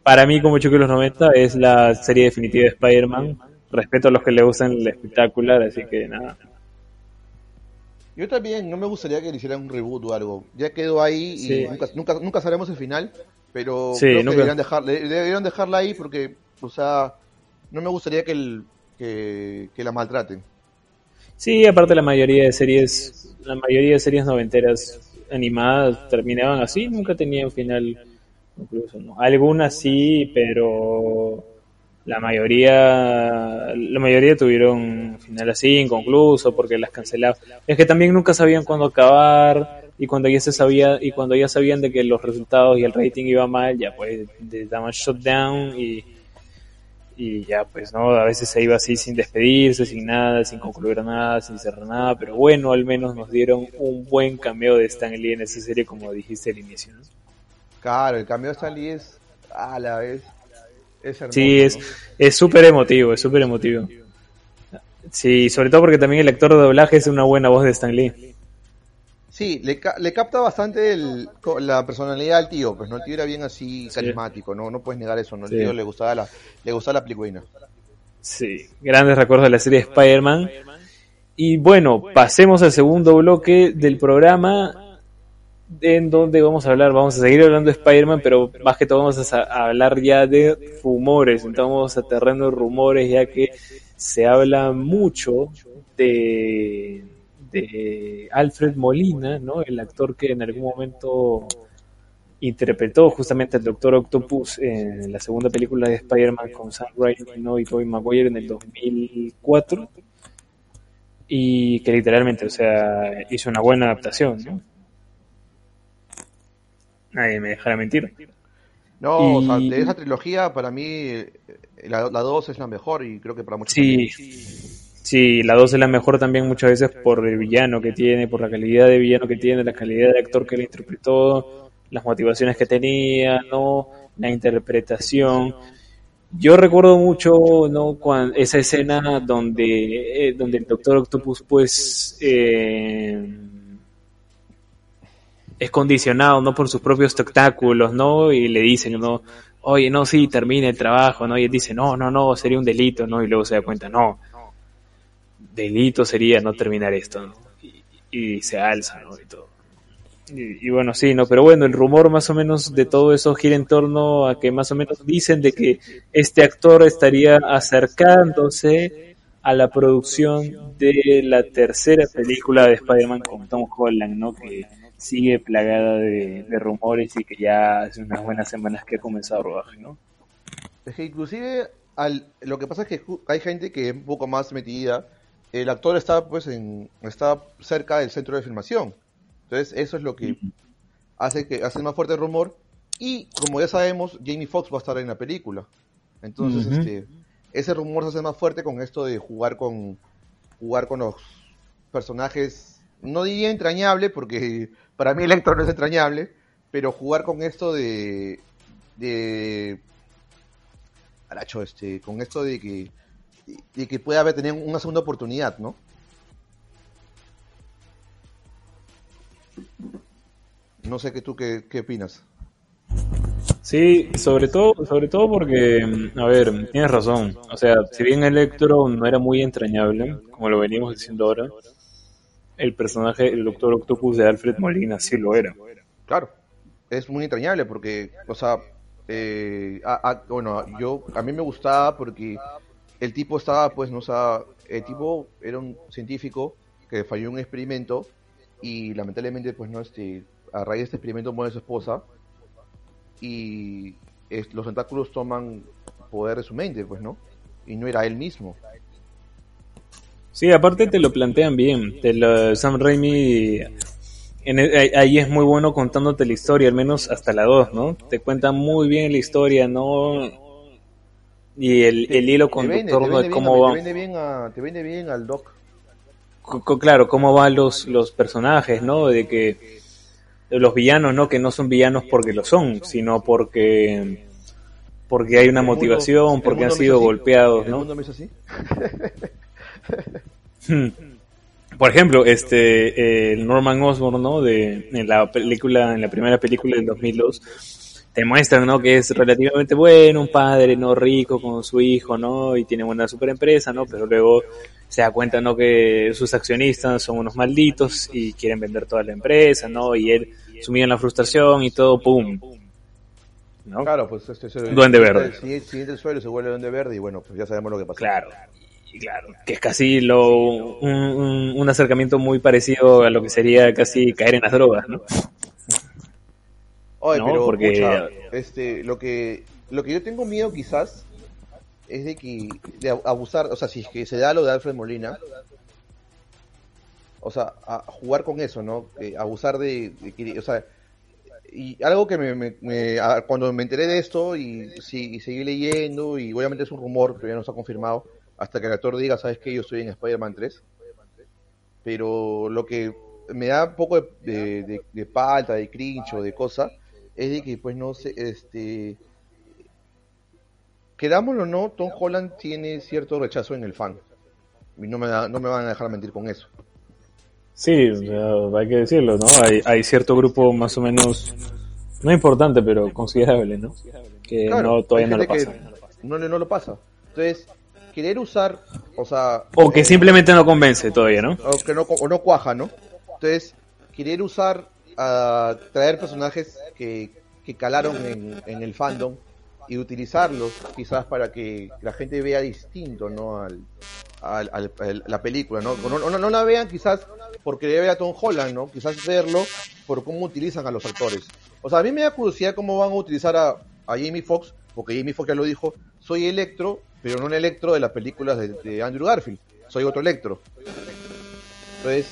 [SPEAKER 1] para mí, como Chucky los 90, es la serie definitiva de Spider-Man. Respeto a los que le gustan el espectacular, así que nada.
[SPEAKER 2] Yo también, no me gustaría que le hicieran un reboot o algo. Ya quedó ahí y nunca, nunca, nunca, sabremos el final, pero creo que deberían, dejar, deberían, dejarla ahí porque, o sea, no me gustaría que, el, que, que, la maltraten.
[SPEAKER 1] Sí, aparte la mayoría de series, la mayoría de series noventeras animadas terminaban así, nunca tenían final incluso, ¿no? Algunas sí, pero la mayoría la mayoría tuvieron final así inconcluso porque las cancelaban. Es que también nunca sabían cuándo acabar y cuando ya se sabía y cuando ya sabían de que los resultados y el rating iba mal, ya pues daban shutdown y y ya pues no a veces se iba así sin despedirse sin nada sin concluir nada sin cerrar nada pero bueno al menos nos dieron un buen cameo de Stan Lee en esa serie como dijiste al inicio
[SPEAKER 2] claro el cambio de Stan Lee es a la vez
[SPEAKER 1] es hermoso, sí es es súper emotivo es súper emotivo. Sí sobre todo porque también el actor de doblaje es una buena voz de Stan Lee.
[SPEAKER 2] Sí, le, le capta bastante el, la personalidad del tío, pues no el tío era bien así carismático, no no puedes negar eso, no el tío le gustaba la le gustaba la película.
[SPEAKER 1] Sí, grandes recuerdos de la serie Spider-Man. Y bueno, pasemos al segundo bloque del programa en donde vamos a hablar, vamos a seguir hablando de Spider-Man, pero más que todo vamos a, hablar ya de rumores, entonces vamos a terreno de rumores ya que se habla mucho de Alfred Molina, ¿no? El actor que en algún momento interpretó justamente al Doctor Octopus en la segunda película de Spider-Man con Sam Raimi y Tobey Maguire en el 2004 y que literalmente, o sea, hizo una buena adaptación, ¿no? Nadie me dejará mentir.
[SPEAKER 2] No, o sea, de esa trilogía para mí la 2 es la mejor y creo que para muchos
[SPEAKER 1] Sí. Sí, la 2 es la mejor también muchas veces por el villano que tiene, por la calidad de villano que tiene, la calidad de actor que le interpretó, las motivaciones que tenía, ¿no? La interpretación. Yo recuerdo mucho, ¿no? Cuando, esa escena donde, eh, donde el Doctor Octopus, pues, eh, es condicionado, ¿no? Por sus propios espectáculos, ¿no? Y le dicen, ¿no? Oye, no, sí, termine el trabajo, ¿no? Y él dice, no, no, no, sería un delito, ¿no? Y luego se da cuenta, no, delito sería no terminar esto, y, se alza, ¿no? Y todo. Y, bueno, sí, ¿no? Pero bueno, el rumor más o menos de todo eso gira en torno a que más o menos dicen de que este actor estaría acercándose a la producción de la tercera película de Spider-Man con Tom Holland, ¿no? Que sigue plagada de, rumores y que ya hace unas buenas semanas que ha comenzado a rodar, ¿no?
[SPEAKER 2] Es que inclusive al, lo que pasa es que hay gente que es un poco más metida el actor está pues en está cerca del centro de filmación. Entonces, eso es lo que hace que hace más fuerte el rumor y como ya sabemos, Jamie Foxx va a estar en la película. Entonces, este ese rumor se hace más fuerte con esto de jugar con jugar con los personajes no diría entrañable porque para mí Electro no es entrañable, pero jugar con esto de de Aracho, este, con esto de que y, que pueda haber tenido una segunda oportunidad, ¿no? No sé qué tú qué, qué opinas.
[SPEAKER 1] Sí, sobre todo, sobre todo porque, a ver, tienes razón. O sea, si bien Electro no era muy entrañable, como lo veníamos diciendo ahora, el personaje, el Doctor Octopus de Alfred Molina sí lo era.
[SPEAKER 2] Claro, es muy entrañable porque, o sea, eh, bueno, yo a mí me gustaba porque el tipo estaba, pues, no o el tipo era un científico que falló un experimento y lamentablemente, pues, no, este, a raíz de este experimento muere su esposa y los tentáculos toman poder de su mente, pues, ¿no? Y no era él mismo.
[SPEAKER 1] Sí, aparte te lo plantean bien. Te Sam Raimi ahí es muy bueno contándote la historia, al menos hasta la 2, ¿no? Te cuentan muy bien la historia, ¿no? y el, el hilo conductor de cómo va.
[SPEAKER 2] Te vende, bien te vende bien al doc.
[SPEAKER 1] claro, cómo van los, los personajes, ¿no? De que los villanos, ¿no? Que no son villanos porque lo son, sino porque porque hay una motivación, porque han sido golpeados, ¿no? así? Hmm. Por ejemplo, este el Norman Osborn, ¿no? De en la película, en la primera película del 2002 te muestran, ¿no? Que es relativamente bueno, un padre, ¿no? Rico con su hijo, ¿no? Y tiene una super empresa, ¿no? Pero luego se da cuenta, ¿no? Que sus accionistas son unos malditos y quieren vender toda la empresa, ¿no? Y él sumido en la frustración y todo, ¡pum!
[SPEAKER 2] ¿No? Claro, pues este es
[SPEAKER 1] el, Duende Verde.
[SPEAKER 2] Si, si el suelo se vuelve Duende Verde y bueno, pues ya sabemos lo que pasa.
[SPEAKER 1] Claro. Y claro, que es casi lo, un, un acercamiento muy parecido a lo que sería casi caer en las drogas, ¿no?
[SPEAKER 2] Oye, pero Porque... este, lo que lo que yo tengo miedo quizás es de que de abusar, o sea, si es que se da lo de Alfred Molina, o sea, a jugar con eso, ¿no? abusar de, o sea, y algo que me, cuando me enteré de esto y, sí, y, seguí leyendo, y obviamente es un rumor, pero ya no se ha confirmado, hasta que el actor diga, ¿sabes qué? Yo estoy en Spider-Man 3. Pero lo que me da un poco de, de, de palta, de cringe o de cosa, es de que, pues, no sé, este... Querámoslo o no, Tom Holland tiene cierto rechazo en el fan. Y no me, no me van a dejar mentir con eso.
[SPEAKER 1] Sí, hay que decirlo, ¿no? Hay, hay cierto grupo más o menos, no importante, pero considerable, ¿no? Que no, todavía no lo pasa.
[SPEAKER 2] No, no lo pasa. Entonces, querer usar, o sea...
[SPEAKER 1] O que simplemente no convence todavía, ¿no?
[SPEAKER 2] O que no, o no cuaja, ¿no? Entonces, querer usar, a traer personajes que, que calaron en, en el fandom y utilizarlos quizás para que la gente vea distinto, ¿no? Al, al, la película, ¿no? No, no, la vean quizás porque debe ver a Tom Holland, ¿no? Quizás verlo por cómo utilizan a los actores. O sea, a mí me da curiosidad cómo van a utilizar a, a Jamie Foxx, porque Jamie Foxx ya lo dijo, soy Electro, pero no un Electro de las películas de, Andrew Garfield, soy otro Electro. Entonces,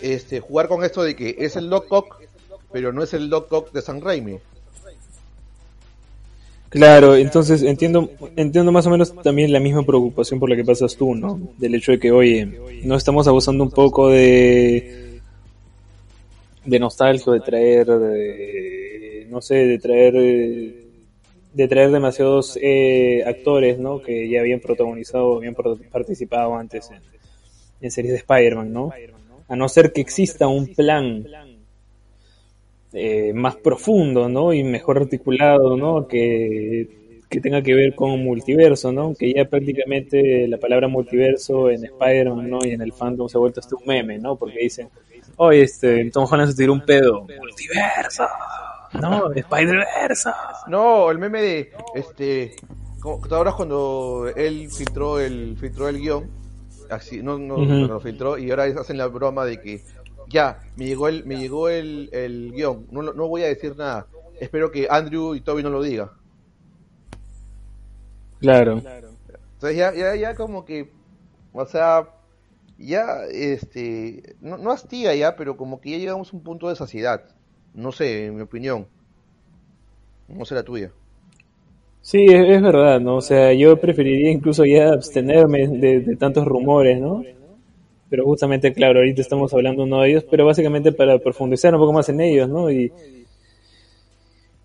[SPEAKER 2] este, jugar con esto de que es el Doc Ock, pero no es el Doc Ock de San Raimi.
[SPEAKER 1] Claro, entonces entiendo, entiendo más o menos también la misma preocupación por la que pasas tú, ¿no? Del hecho de que, oye, no estamos abusando un poco de, de nostalgia, de traer, no sé, de traer, de traer demasiados eh, actores, ¿no? Que ya habían protagonizado, habían participado antes en, series de Spider-Man, ¿no? A no ser que exista un plan eh, más profundo, ¿no? Y mejor articulado, ¿no? Que, que tenga que ver con multiverso, ¿no? Que ya prácticamente la palabra multiverso en Spider-Man, ¿no? Y en el fandom se ha vuelto hasta un meme, ¿no? Porque dicen, oye, este, Tom Holland se tiró un pedo. Multiverso. No, Spider-Verse.
[SPEAKER 2] No, el meme de, este, ahora cuando él filtró el, filtró el guion, así, no, no, lo filtró, y ahora hacen la broma de que ya, me llegó el, me llegó el, el guion, no, no voy a decir nada. Espero que Andrew y Toby no lo diga.
[SPEAKER 1] Claro.
[SPEAKER 2] Entonces ya, ya, ya como que, o sea, ya, este, no, no hastiga ya, pero como que ya llegamos a un punto de saciedad. No sé, en mi opinión. No sé la tuya.
[SPEAKER 1] Sí, es, verdad, ¿no? O sea, yo preferiría incluso ya abstenerme de, tantos rumores, ¿no? pero justamente, claro, ahorita estamos hablando uno de ellos, pero básicamente para profundizar un poco más en ellos, ¿no? Y,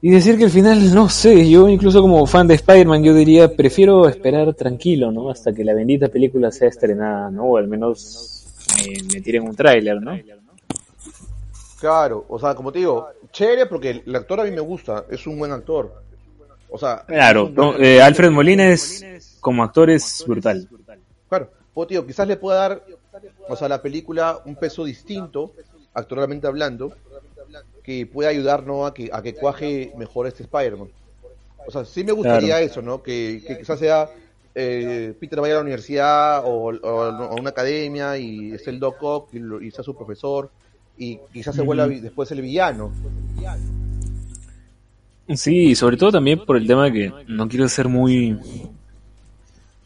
[SPEAKER 1] y decir que al final, no sé, yo incluso como fan de Spider-Man, yo diría, prefiero esperar tranquilo, ¿no? Hasta que la bendita película sea estrenada, ¿no? O al menos me, tiren un tráiler, ¿no?
[SPEAKER 2] Claro, o sea, como te digo, chévere porque el actor a mí me gusta, es un buen actor. O sea,
[SPEAKER 1] claro, eh, Alfred Molina es como actor es brutal.
[SPEAKER 2] Claro, pues tío, quizás le pueda dar o sea, la película un peso distinto, actualmente hablando, que puede ayudarnos a que, a que cuaje mejor este Spider-Man. O sea, sí me gustaría eso, ¿no? Que, quizás sea eh, Peter vaya a la universidad o, a una academia y es el Doc Ock y, sea su profesor y quizás se vuelva después el villano.
[SPEAKER 1] Sí, sobre todo también por el tema de que no quiero ser muy...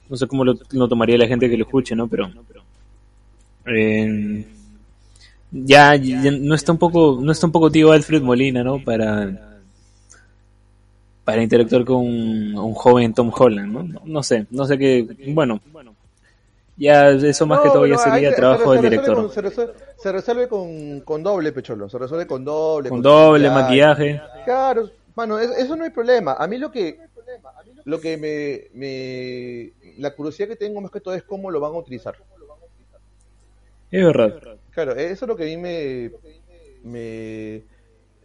[SPEAKER 1] No sé cómo lo, lo tomaría la gente que lo escuche, ¿no? Pero eh, ya, no está un poco no está un poco tío Alfred Molina no para para interactuar con un, joven Tom Holland no no sé no sé qué bueno ya eso más que todo ya sería trabajo del director
[SPEAKER 2] se, resuelve, con, con, doble pecholo se resuelve con doble
[SPEAKER 1] con, doble maquillaje
[SPEAKER 2] claro bueno eso no hay problema a mí lo que lo que me, me la curiosidad que tengo más que todo es cómo lo van a utilizar
[SPEAKER 1] es verdad.
[SPEAKER 2] Claro, eso es lo que a mí me,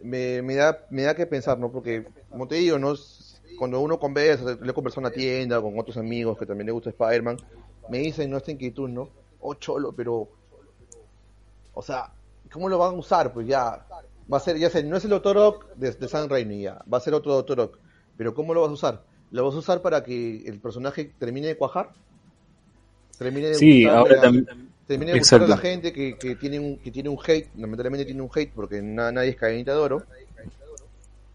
[SPEAKER 2] me, me, da, me da que pensar, ¿no? Porque, como te digo, ¿no? cuando uno conversa, le conversa en la tienda con otros amigos que también le gusta Spider-Man, me dicen, no, esta inquietud, ¿no? Oh, cholo, pero... O sea, ¿cómo lo van a usar? Pues ya, va a ser, ya sé, no es el Doctor Ock de, de San Raimi, ya, va a ser otro Doctor Ock. Pero ¿cómo lo vas a usar? ¿Lo vas a usar para que el personaje termine de cuajar?
[SPEAKER 1] Termine de sí, ahora también
[SPEAKER 2] Terminé de buscar a la gente que, que, tiene un, que tiene un hate, lamentablemente tiene un hate porque nadie es cadenita de oro.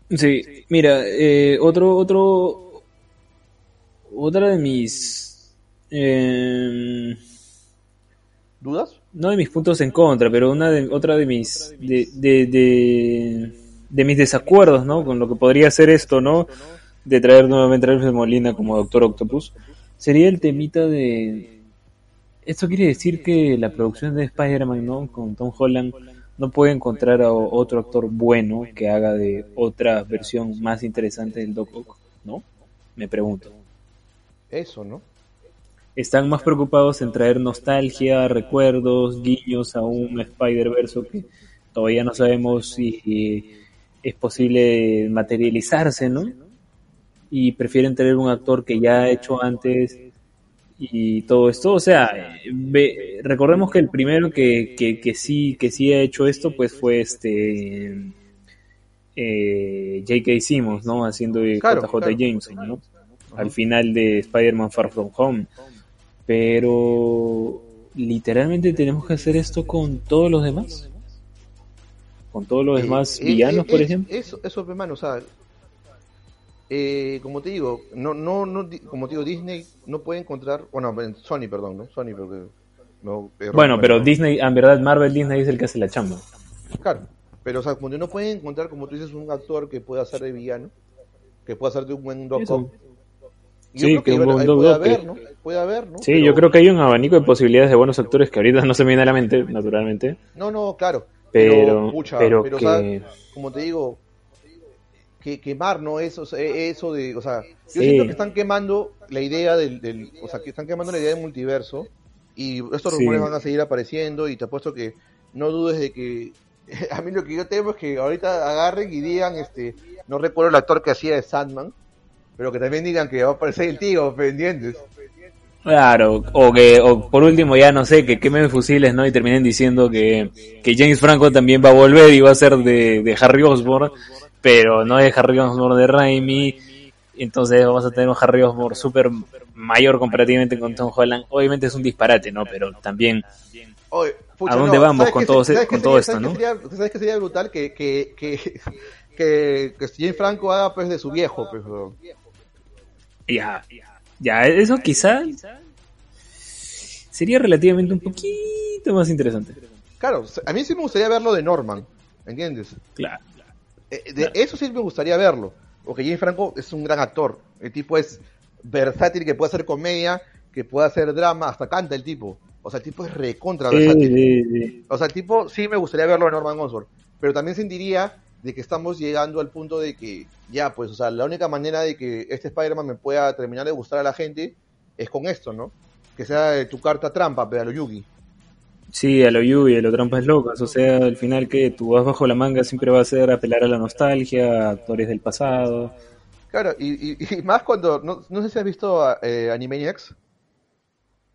[SPEAKER 1] Sí, mira, eh, otro, otro, otra de mis
[SPEAKER 2] eh, dudas.
[SPEAKER 1] no de mis puntos en contra, pero una de, otra de mis, de, de, de, mis desacuerdos, ¿no? Con lo que podría ser esto, ¿no? De traer nuevamente a Alfred Molina como Doctor Octopus, sería el temita de... Esto quiere decir que la producción de Spider-Man, ¿no? Con Tom Holland no puede encontrar a otro actor bueno que haga de otra versión más interesante del Doc Ock, ¿no? Me pregunto.
[SPEAKER 2] Eso, ¿no?
[SPEAKER 1] Están más preocupados en traer nostalgia, recuerdos, guiños a un Spider-Verse que todavía no sabemos si es posible materializarse, ¿no? Y prefieren tener un actor que ya ha hecho antes y todo esto. O sea, recordemos que el primero que, que, sí, que sí ha hecho esto, pues fue este eh, J.K. Simmons, ¿no? Haciendo de JJ Jameson, ¿no? Al final de Spider-Man Far From Home. Pero literalmente tenemos que hacer esto con todos los demás. Con todos los eh, demás eh, villanos, por ejemplo.
[SPEAKER 2] Eso, eso, hermano, o sea, eh, como te digo, no, no, no, como te digo, Disney no puede encontrar, bueno, Sony, perdón, ¿no? Sony, porque
[SPEAKER 1] no, bueno, pero Disney, en verdad, Marvel Disney es el que hace la chamba.
[SPEAKER 2] Claro, pero o sea, como no pueden encontrar, como tú dices, un actor que pueda hacer de villano, que pueda hacer de un buen Doc
[SPEAKER 1] Sí, que, un buen
[SPEAKER 2] puede haber, ¿no? Puede haber, ¿no?
[SPEAKER 1] Sí, yo creo que hay un abanico de posibilidades de buenos actores que ahorita no se me viene a la mente, naturalmente.
[SPEAKER 2] No, no, claro.
[SPEAKER 1] Pero, pero, que...
[SPEAKER 2] como te digo, que quemar, ¿no? Eso, eso de, o sea, yo siento que están quemando la idea del, o sea, que están quemando la idea del multiverso y estos rumores van a seguir apareciendo y te apuesto que no dudes de que a mí lo que yo temo es que ahorita agarren y digan, este, no recuerdo el actor que hacía de Sandman, pero que también digan que va a aparecer el tío, pendientes.
[SPEAKER 1] Claro, o que, o por último ya no sé, que quemen fusiles, ¿no? Y terminen diciendo que, que James Franco también va a volver y va a ser de, de Harry Osborn pero no es Harry Osborn de Raimi. Entonces vamos a tener un Harry Osborn súper mayor comparativamente con Tom Holland. Obviamente es un disparate, ¿no? Pero también... ¿A dónde vamos con, todo, con todo esto, no?
[SPEAKER 2] ¿Sabes que sería brutal? Que, que, que, que, que Franco haga pues de su viejo. Pues,
[SPEAKER 1] ya, ya, eso quizá sería relativamente un poquito más interesante.
[SPEAKER 2] Claro, a mí sí me gustaría verlo de Norman, ¿entiendes?
[SPEAKER 1] Claro.
[SPEAKER 2] Eh, de eso sí me gustaría verlo. Porque James Franco es un gran actor. El tipo es versátil, que puede hacer comedia, que puede hacer drama, hasta canta el tipo. O sea, el tipo es recontra versátil. O sea, el tipo sí me gustaría verlo en Norman Osborn. Pero también sentiría de que estamos llegando al punto de que ya, pues, o sea, la única manera de que este Spider-Man me pueda terminar de gustar a la gente es con esto, ¿no? Que sea tu carta trampa, pero a lo Yugi.
[SPEAKER 1] Sí, a lo Yugi, a lo trampas locas. O sea, al final que tu vas bajo la manga siempre va a ser apelar a la nostalgia, a actores del pasado.
[SPEAKER 2] Claro, y, más cuando. No, sé si has visto eh, Animaniacs.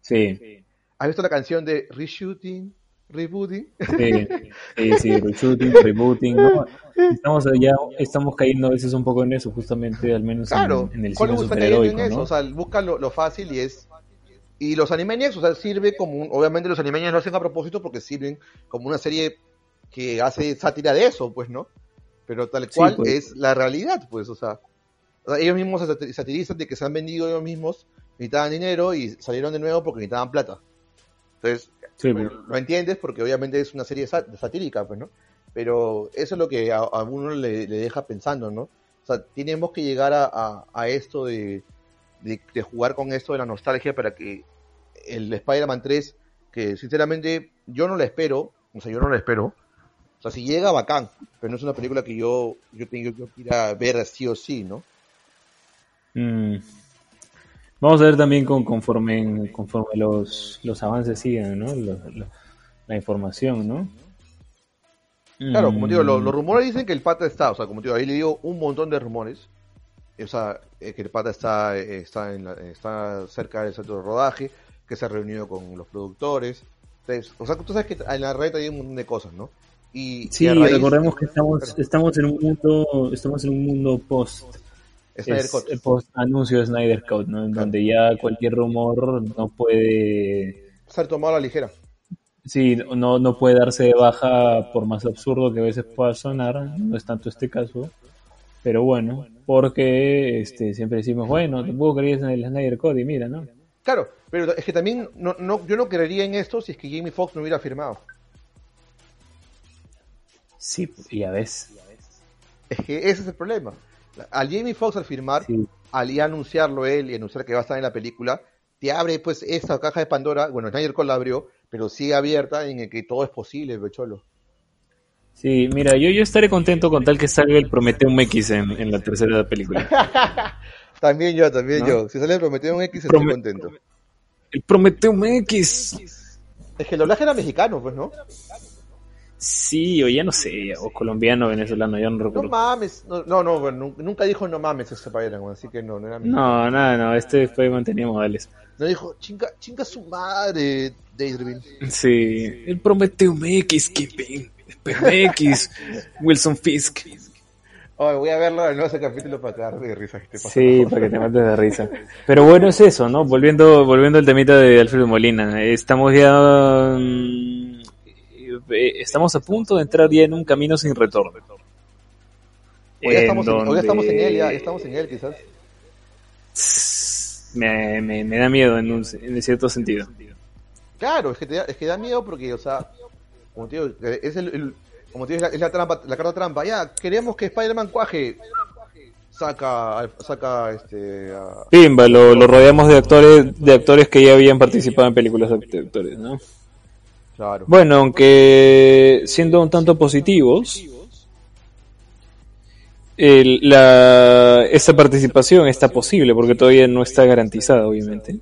[SPEAKER 1] Sí.
[SPEAKER 2] ¿Has visto la canción de Reshooting? Rebooting.
[SPEAKER 1] Sí, sí, sí, reshooting, rebooting. ¿no? Estamos ya, estamos cayendo a veces un poco en eso, justamente, al menos en, el cine superheroico. En eso?
[SPEAKER 2] O sea, busca lo, lo, fácil y es y los Animaniacs, o sea, sirve como un, obviamente los Animaniacs no hacen a propósito porque sirven como una serie que hace sátira de eso, pues, ¿no? Pero tal cual pues. es la realidad, pues, o sea, ellos mismos se satirizan de que se han vendido ellos mismos, necesitaban dinero y salieron de nuevo porque necesitaban plata. Entonces, pues. lo entiendes porque obviamente es una serie satírica, pues, ¿no? Pero eso es lo que a, uno le, deja pensando, ¿no? O sea, tenemos que llegar a, a esto de, de, jugar con esto de la nostalgia para que el Spider-Man 3, que sinceramente yo no la espero, o sea, yo no la espero. O sea, si llega, bacán, pero no es una película que yo, yo tengo que ir a ver sí o sí, ¿no?
[SPEAKER 1] Mm. Vamos a ver también con, conforme, conforme los, los avances sigan, ¿no? la información, ¿no?
[SPEAKER 2] Claro, como digo, los, los, mm. rumores dicen que el pata está, o sea, como digo, ahí le digo un montón de rumores o sea, eh, que el pata está, eh, está, en está cerca del centro de rodaje, que se ha reunido con los productores. Entonces, o sea, tú sabes que en la red hay un montón de cosas, ¿no?
[SPEAKER 1] Y, sí, recordemos que estamos, estamos en un mundo, estamos en un mundo post Snyder post anuncio de Snyder Code, ¿no? En donde ya cualquier rumor no puede
[SPEAKER 2] ser tomado a la ligera.
[SPEAKER 1] Sí, no, no puede darse de baja por más absurdo que a veces pueda sonar, no es tanto este caso, pero bueno, porque este, siempre decimos, bueno, tampoco creías en el Snyder Code y mira, ¿no?
[SPEAKER 2] Claro, Pero es que también no, no, yo no creería en esto si es que Jamie Foxx no hubiera firmado.
[SPEAKER 1] Sí, ya ves.
[SPEAKER 2] Es que ese es el problema. Al Jamie Foxx al firmar, al ya anunciarlo él y anunciar que va a estar en la película, te abre pues esta caja de Pandora, bueno, Snyder Cole la abrió, pero sigue abierta en el que todo es posible, Becholo.
[SPEAKER 1] Sí, mira, yo, yo estaré contento con tal que salga el Prometheum X en, en la tercera película.
[SPEAKER 2] también yo, también yo. Si sale el Prometheum X, estoy contento.
[SPEAKER 1] El Prometheum X.
[SPEAKER 2] Es que el doblaje era mexicano, pues, ¿no?
[SPEAKER 1] Sí, o ya no sé, o colombiano, venezolano, yo no recuerdo.
[SPEAKER 2] No mames, no, no, no nunca dijo no mames ese spider así que no, no era
[SPEAKER 1] No, no, no, este fue mantenía modales.
[SPEAKER 2] No dijo, chinga, chinga su madre, Daredevil.
[SPEAKER 1] Sí, el Prometheum X, que X, Wilson Fisk.
[SPEAKER 2] voy a verlo en ese capítulo para cagar de risa. Que te
[SPEAKER 1] sí, para que te mates de risa. Pero bueno, es eso, ¿no? Volviendo, volviendo al temita de Alfredo Molina. Estamos ya... Estamos a punto de entrar ya en un camino sin retorno.
[SPEAKER 2] Hoy ya estamos, en, estamos en él, ya, estamos en él quizás.
[SPEAKER 1] Me, me, me da miedo en, un, en cierto sentido.
[SPEAKER 2] Claro, es que, te es que da miedo porque, o sea, como te digo, es, el, como te digo, es la, trampa, la carta trampa. Ya, queremos que Spider-Man cuaje. Saca, saca este.
[SPEAKER 1] Pimba, lo, lo, rodeamos de actores, de actores que ya habían participado en películas de actores, ¿no? Bueno, aunque siendo un tanto positivos, el, la, esta participación está posible porque todavía no está garantizada, obviamente.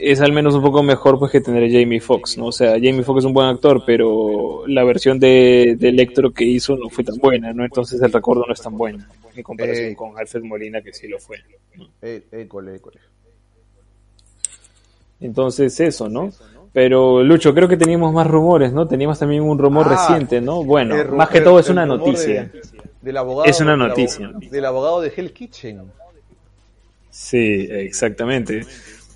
[SPEAKER 1] Es al menos un poco mejor pues que tener a Jamie Foxx, ¿no? O sea, Jamie Foxx es un buen actor, pero la versión de, de Electro que hizo no fue tan buena, ¿no? Entonces el recuerdo no es tan bueno en comparación eh. con Alfred Molina que sí lo fue.
[SPEAKER 2] Eh,
[SPEAKER 1] Entonces eso, ¿no? Pero Lucho, creo que teníamos más rumores, ¿no? Teníamos también un rumor ah, reciente, ¿no? Bueno, más que todo es una noticia.
[SPEAKER 2] del abogado,
[SPEAKER 1] es una noticia.
[SPEAKER 2] Del, abogado de Hell Kitchen.
[SPEAKER 1] Sí, exactamente.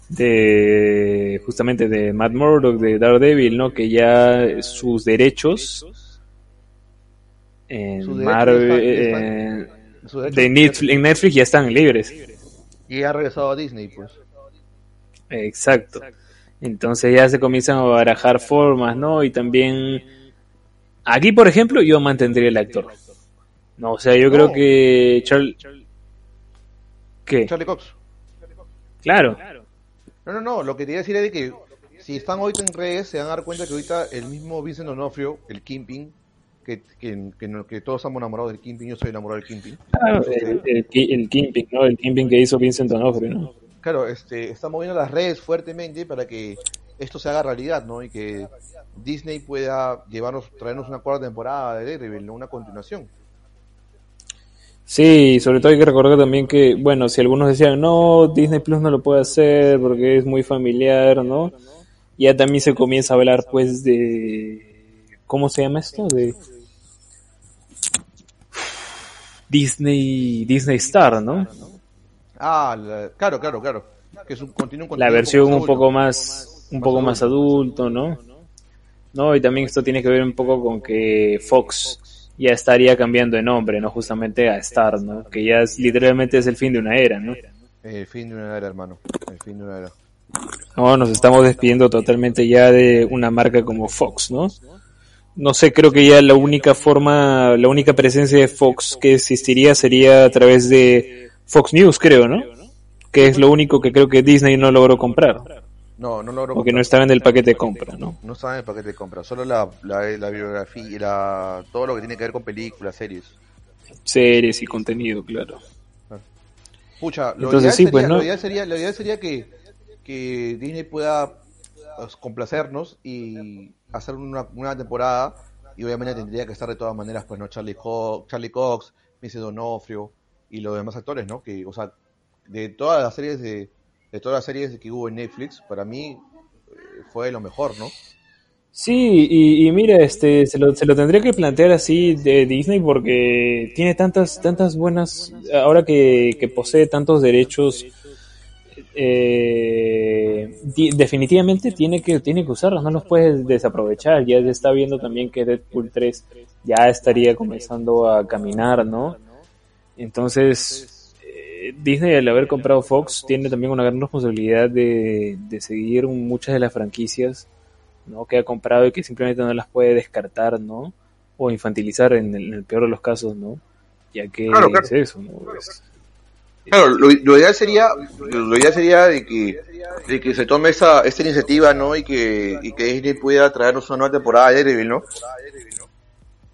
[SPEAKER 1] De justamente de Matt Murdock, de Daredevil, ¿no? Que ya sus derechos en Marvel, eh, de Netflix, en Netflix ya están libres.
[SPEAKER 2] Y ha regresado a Disney, pues.
[SPEAKER 1] Exacto. Entonces ya se comienzan a barajar formas, ¿no? Y también aquí, por ejemplo, yo mantendría el actor. No, o sea, yo creo que Charlie
[SPEAKER 2] ¿Qué? Charlie Cox.
[SPEAKER 1] Claro.
[SPEAKER 2] No, no, no, lo que te iba a decir es que si están ahorita en redes se van a dar cuenta que ahorita el mismo Vincent Onofrio, el Kimping, que, que, que, todos estamos enamorados del Kimping, yo soy enamorado del Kimping.
[SPEAKER 1] Claro, el, el, el Kimping, ¿no? El Kimping que hizo Vincent Onofrio, ¿no?
[SPEAKER 2] Claro, este, está moviendo las redes fuertemente para que esto se haga realidad, ¿no? Y que Disney pueda llevarnos, traernos una cuarta temporada de Daredevil, ¿no? Una continuación.
[SPEAKER 1] Sí, sobre todo hay que recordar también que, bueno, si algunos decían, no, Disney Plus no lo puede hacer porque es muy familiar, ¿no? Ya también se comienza a hablar, pues, de... ¿Cómo se llama esto? De... Disney, Disney Star, ¿no?
[SPEAKER 2] Ah, claro, claro, claro. Que es un,
[SPEAKER 1] la versión un poco más, un poco más adulto, ¿no? No, y también esto tiene que ver un poco con que Fox ya estaría cambiando de nombre, ¿no? Justamente a Star, ¿no? Que ya es, literalmente es el fin de una era, ¿no?
[SPEAKER 2] El fin de una era, hermano. El fin de una era.
[SPEAKER 1] No, nos estamos despidiendo totalmente ya de una marca como Fox, ¿no? No sé, creo que ya la única forma, la única presencia de Fox que existiría sería a través de Fox News, creo, ¿no? Que es lo único que creo que Disney no logró comprar.
[SPEAKER 2] No, no logró
[SPEAKER 1] Porque no estaba en el paquete de compra, ¿no?
[SPEAKER 2] No estaba en el paquete de compra, solo la, la, biografía y la, todo lo que tiene que ver con películas, series.
[SPEAKER 1] Series y contenido, claro.
[SPEAKER 2] Pucha, lo, Entonces, sí, pues, ¿no? lo ideal sería, lo ideal sería que, que Disney pueda pues, complacernos y hacer una, una temporada y obviamente tendría que estar de todas maneras, pues, ¿no? Charlie, Charlie Cox, Vince Donofrio, y los demás actores, ¿no? Que, o sea, de todas las series de, de todas las series que hubo en Netflix, para mí eh, fue lo mejor, ¿no?
[SPEAKER 1] Sí, y, mira, este, se lo, se lo tendría que plantear así de Disney porque tiene tantas, tantas buenas, ahora que, posee tantos derechos, eh, definitivamente tiene que, tiene que usarlos, no los puedes desaprovechar, ya se está viendo también que Deadpool 3 ya estaría comenzando a caminar, ¿no? Entonces, Disney al haber comprado Fox tiene también una gran responsabilidad de, seguir muchas de las franquicias ¿no? que ha comprado y que simplemente no las puede descartar, ¿no? O infantilizar en el, peor de los casos, ¿no? Ya que es eso, ¿no?
[SPEAKER 2] claro, lo, ideal sería, lo ideal sería de que, de que se tome esa, esta iniciativa, ¿no? Y que, y que Disney pueda traernos una nueva temporada de Daredevil, ¿no?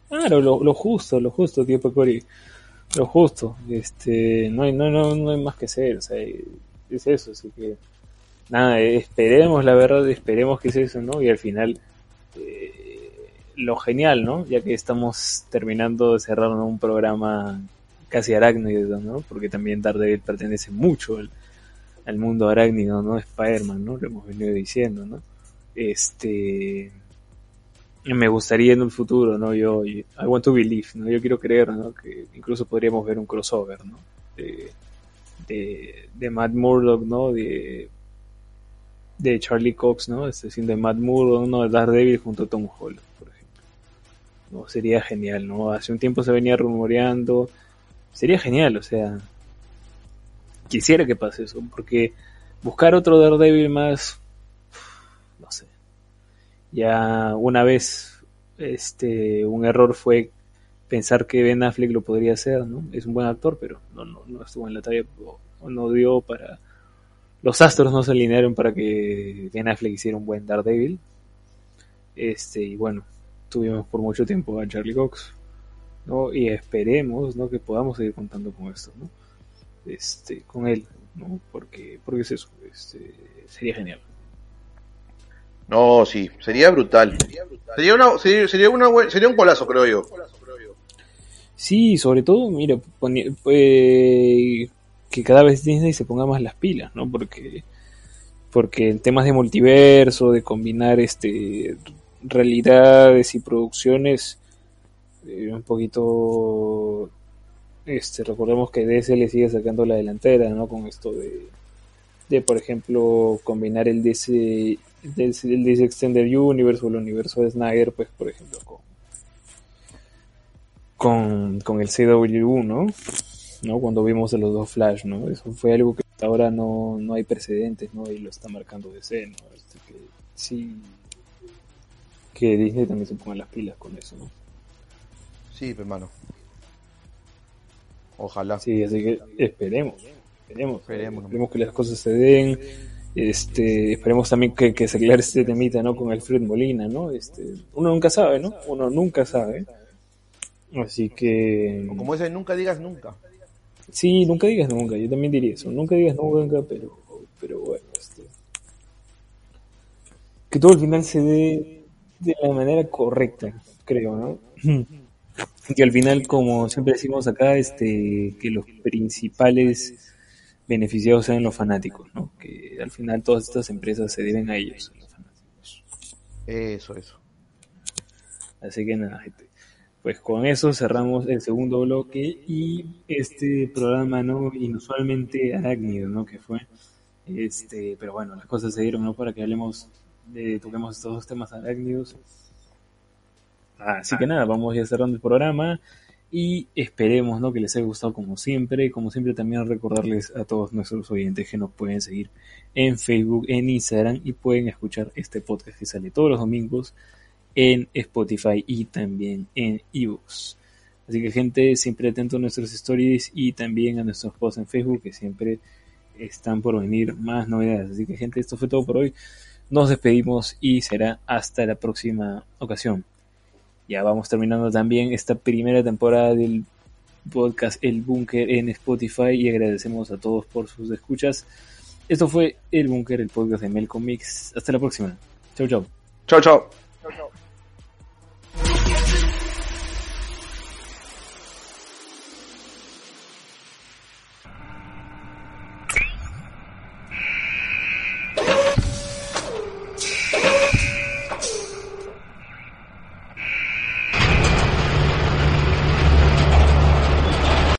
[SPEAKER 1] Claro, lo, lo justo, lo justo, tío Pecori lo justo. Este, no hay, no, no, no hay más que hacer, o sea, es eso, así que nada, esperemos la verdad, esperemos que es eso, ¿no? Y al final eh, lo genial, ¿no? Ya que estamos terminando de cerrar un programa casi arácnido, ¿no? Porque también Daredevil pertenece mucho al, al mundo arácnido, ¿no? Spider-Man, ¿no? Lo hemos venido diciendo, ¿no? Este me gustaría en un futuro, ¿no? Yo, I want to believe, ¿no? Yo quiero creer, ¿no? Que incluso podríamos ver un crossover, ¿no? De, de, de Matt Murdock, ¿no? De, de Charlie Cox, ¿no? Este, de Matt Murdock, ¿no? De Daredevil junto a Tom Holland, por ejemplo. ¿No? Sería genial, ¿no? Hace un tiempo se venía rumoreando. Sería genial, o sea. Quisiera que pase eso, porque buscar otro Daredevil más ya una vez este un error fue pensar que Ben Affleck lo podría hacer, ¿no? Es un buen actor, pero no, no, no estuvo en la talla o, no dio para... Los astros no se alinearon para que Ben Affleck hiciera un buen Daredevil. Este, y bueno, tuvimos por mucho tiempo a Charlie Cox, ¿no? Y esperemos, ¿no? Que podamos seguir contando con esto, ¿no? Este, con él, ¿no? Porque, porque es eso, este, sería genial.
[SPEAKER 2] No, sí, sería brutal. Sería, una, sería, sería, una, sería un colazo, creo yo.
[SPEAKER 1] Sí, sobre todo, mira, eh, que cada vez Disney se ponga más las pilas, ¿no? Porque, porque en temas de multiverso, de combinar este realidades y producciones, eh, un poquito, este, recordemos que DC le sigue sacando la delantera, ¿no? Con esto de, de por ejemplo, combinar el DC del, DC Extended Universe o el universo de Snyder, pues por ejemplo con, con, el CW, ¿no? ¿no? Cuando vimos los dos Flash, ¿no? Eso fue algo que hasta ahora no, no hay precedentes, ¿no? Y lo está marcando DC, ¿no? Este, que, sí, que Disney también se ponga las pilas con eso, ¿no?
[SPEAKER 2] Sí, hermano. Ojalá.
[SPEAKER 1] Sí, así que esperemos, esperemos, esperemos, esperemos que las cosas se den este, esperemos también que, que se aclare este temita, ¿no? Con Alfred Molina, ¿no? Este, uno nunca sabe, ¿no? Uno nunca sabe. Así que...
[SPEAKER 3] como ese, nunca digas nunca.
[SPEAKER 1] Sí, nunca digas nunca, yo también diría eso. Nunca digas nunca, pero, pero bueno, este... Que todo al final se dé de la manera correcta, creo, ¿no? Y al final, como siempre decimos acá, este, que los principales beneficiados sean los fanáticos, ¿no? Que al final todas estas empresas se deben a ellos, los fanáticos.
[SPEAKER 2] Eso, eso.
[SPEAKER 1] Así que nada, gente. Pues con eso cerramos el segundo bloque y este programa, ¿no? Inusualmente arácnido, ¿no? Que fue. Este, pero bueno, las cosas se dieron, ¿no? Para que hablemos, de, toquemos estos dos temas arácnidos. Así que nada, vamos ya cerrando el programa y esperemos ¿no? que les haya gustado como siempre. Como siempre también recordarles a todos nuestros oyentes que nos pueden seguir en Facebook, en Instagram y pueden escuchar este podcast que sale todos los domingos en Spotify y también en ebooks. Así que gente, siempre atento a nuestras stories y también a nuestros posts en Facebook que siempre están por venir más novedades. Así que gente, esto fue todo por hoy. Nos despedimos y será hasta la próxima ocasión ya vamos terminando también esta primera temporada del podcast El Búnker en Spotify y agradecemos a todos por sus escuchas. Esto fue El Búnker, el podcast de Melcomix. Hasta la próxima. Chau, chau.
[SPEAKER 2] Chau, chau.